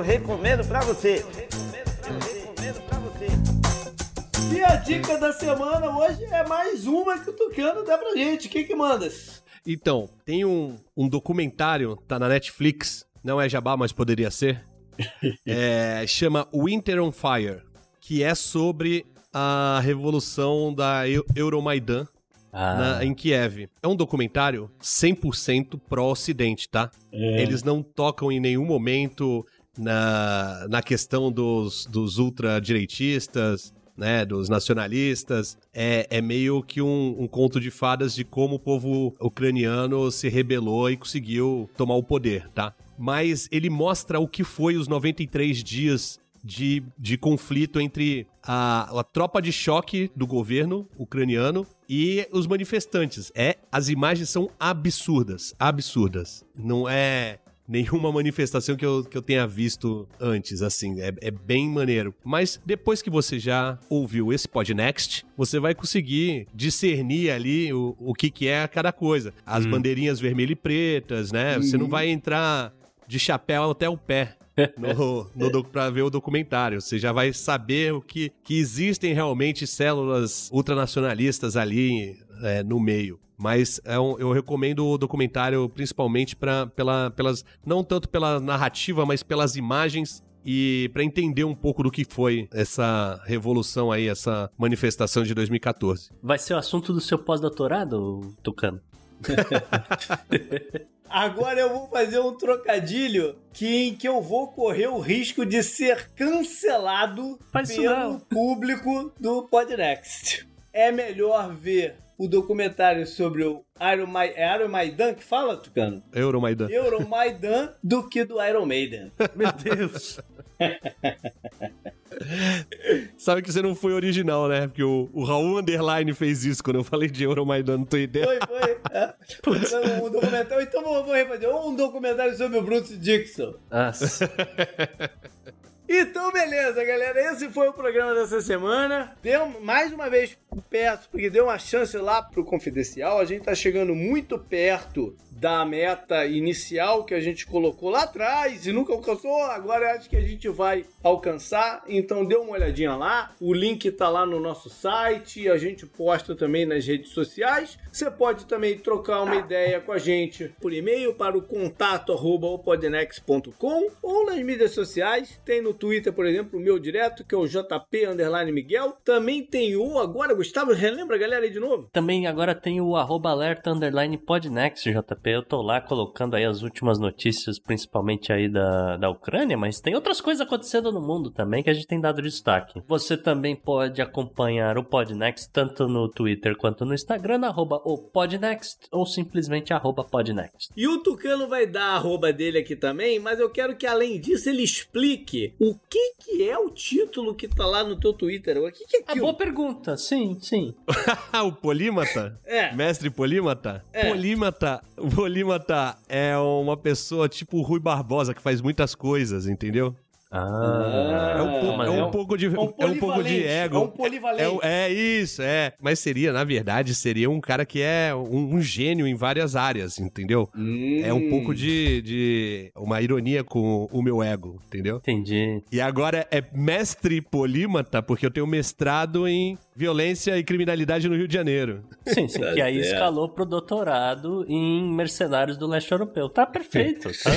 recomendo pra você. Eu recomendo pra você. E a dica da semana hoje é mais uma que o Tucano dá pra gente. O que que mandas? Então, tem um, um documentário, tá na Netflix, não é jabá, mas poderia ser. É, chama Winter on Fire, que é sobre a revolução da Eu- Euromaidan Ah, na- em Kiev. É um documentário 100% pró-Ocidente, tá? Eles não tocam em nenhum momento na, na questão dos, dos ultradireitistas, né, dos nacionalistas. É, é meio que um, um conto de fadas de como o povo ucraniano se rebelou e conseguiu tomar o poder, tá? Mas ele mostra o que foi os 93 dias de, de conflito entre a, a tropa de choque do governo ucraniano e os manifestantes. É, as imagens são absurdas, absurdas. Não é nenhuma manifestação que eu, que eu tenha visto antes, assim, é, é bem maneiro. Mas depois que você já ouviu esse Podnext, você vai conseguir discernir ali o, o que, que é cada coisa. As bandeirinhas vermelhas e pretas, né? Você não vai entrar de chapéu até o pé no, no pra ver o documentário. Você já vai saber o que, que existem realmente células ultranacionalistas ali é, no meio. Mas é um- eu recomendo o documentário principalmente pra, pela, pelas. Não tanto pela narrativa, mas pelas imagens e para entender um pouco do que foi essa revolução aí, essa manifestação de 2014. Vai ser o assunto do seu pós-doutorado, Tucano? Agora eu vou fazer um trocadilho que, em que eu vou correr o risco de ser cancelado Faz pelo não. público do Podnext. É melhor ver o documentário sobre o Iron, Ma é Iron Maidan que fala, Tucano? Euromaidan. Euromaidan do que do Iron Maiden. Meu Deus. Sabe que você não foi original, né? Porque o, o Raul Underline fez isso quando eu falei de Euromaidan, não tem ideia. Foi, foi. É. Então, um documentário, então vou, vou refazer. Um documentário sobre o Bruce Dixon. Nossa. Então, beleza, galera. Esse foi o programa dessa semana. Deu, mais uma vez, peço, porque deu uma chance lá pro Confidencial. A gente tá chegando muito perto da meta inicial que a gente colocou lá atrás e nunca alcançou. Agora acho que a gente vai alcançar. Então, dê uma olhadinha lá. O link tá lá no nosso site. A gente posta também nas redes sociais. Você pode também trocar uma ideia com a gente por e-mail para o contato arroba opodnex.com ou nas mídias sociais. Tem no Twitter, por exemplo, o meu direto, que é o JP Underline Miguel. Também tem o agora, Gustavo, relembra a galera aí de novo? Também agora tem o arroba alerta underline podnext, JP. Eu tô lá colocando aí as últimas notícias, principalmente aí da, da Ucrânia, mas tem outras coisas acontecendo no mundo também que a gente tem dado destaque. Você também pode acompanhar o Podnext tanto no Twitter quanto no Instagram, arroba o Podnext ou simplesmente arroba Podnext. E o Tucano vai dar a arroba dele aqui também, mas eu quero que além disso ele explique o que que é o título que tá lá no teu Twitter. O que que é Ah, aquilo? boa pergunta, sim, sim. O polímata? É. Mestre polímata? É. Polímata, polímata é uma pessoa tipo Rui Barbosa que faz muitas coisas, entendeu? Ah, É um, po- mas é um é um- pouco de, é um é um pouco de ego. é um polivalente. É, um- é isso, é. Mas seria, na verdade, seria um cara que é um, um gênio em várias áreas, entendeu? É um pouco de, de uma ironia com o meu ego, entendeu? Entendi. E agora é mestre polímata, porque eu tenho mestrado em violência e criminalidade no Rio de Janeiro. Sim, sim, que aí certo. escalou pro doutorado em mercenários do leste europeu. Tá perfeito, tá?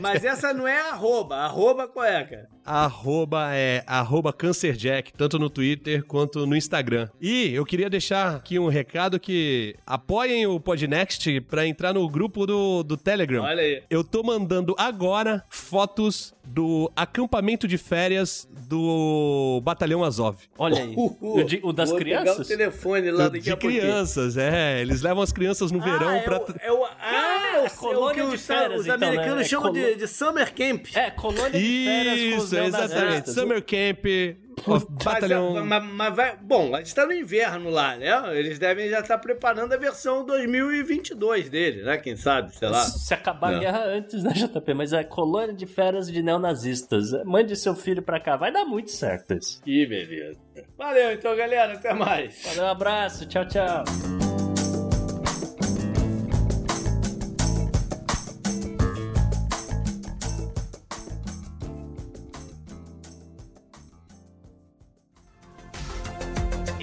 Mas essa não é arroba. Arroba é, cara? Arroba é arroba cancerjack, tanto no Twitter quanto no Instagram. E eu queria deixar aqui um recado que apoiem o Podnext pra entrar no grupo do, do Telegram. Olha aí. Eu tô mandando agora fotos do acampamento de férias do Batalhão Azov. Olha aí. O, de- o das Vou pegar o crianças? telefone lá daqui de a crianças, é. Eles levam as crianças no verão ah, é pra. o, é o, ah, é o, é o colônia que de os, férias, os então, né? americanos É chamam de, colo- de Summer Camp. É, colônia de férias com os Isso, exatamente. neonazistas. Summer Camp, of Batalhão. Mas, mas- mas vai, bom, a gente tá no inverno lá, né? Eles devem já estar preparando a versão 2022 dele, né? Quem sabe, sei lá. Se acabar a Não. guerra antes, né, JP? Mas é colônia de férias de neonazistas. Mande seu filho pra cá. Vai dar muito certo isso. Que beleza. Valeu então, galera. Até mais. Valeu, um abraço. Tchau, tchau.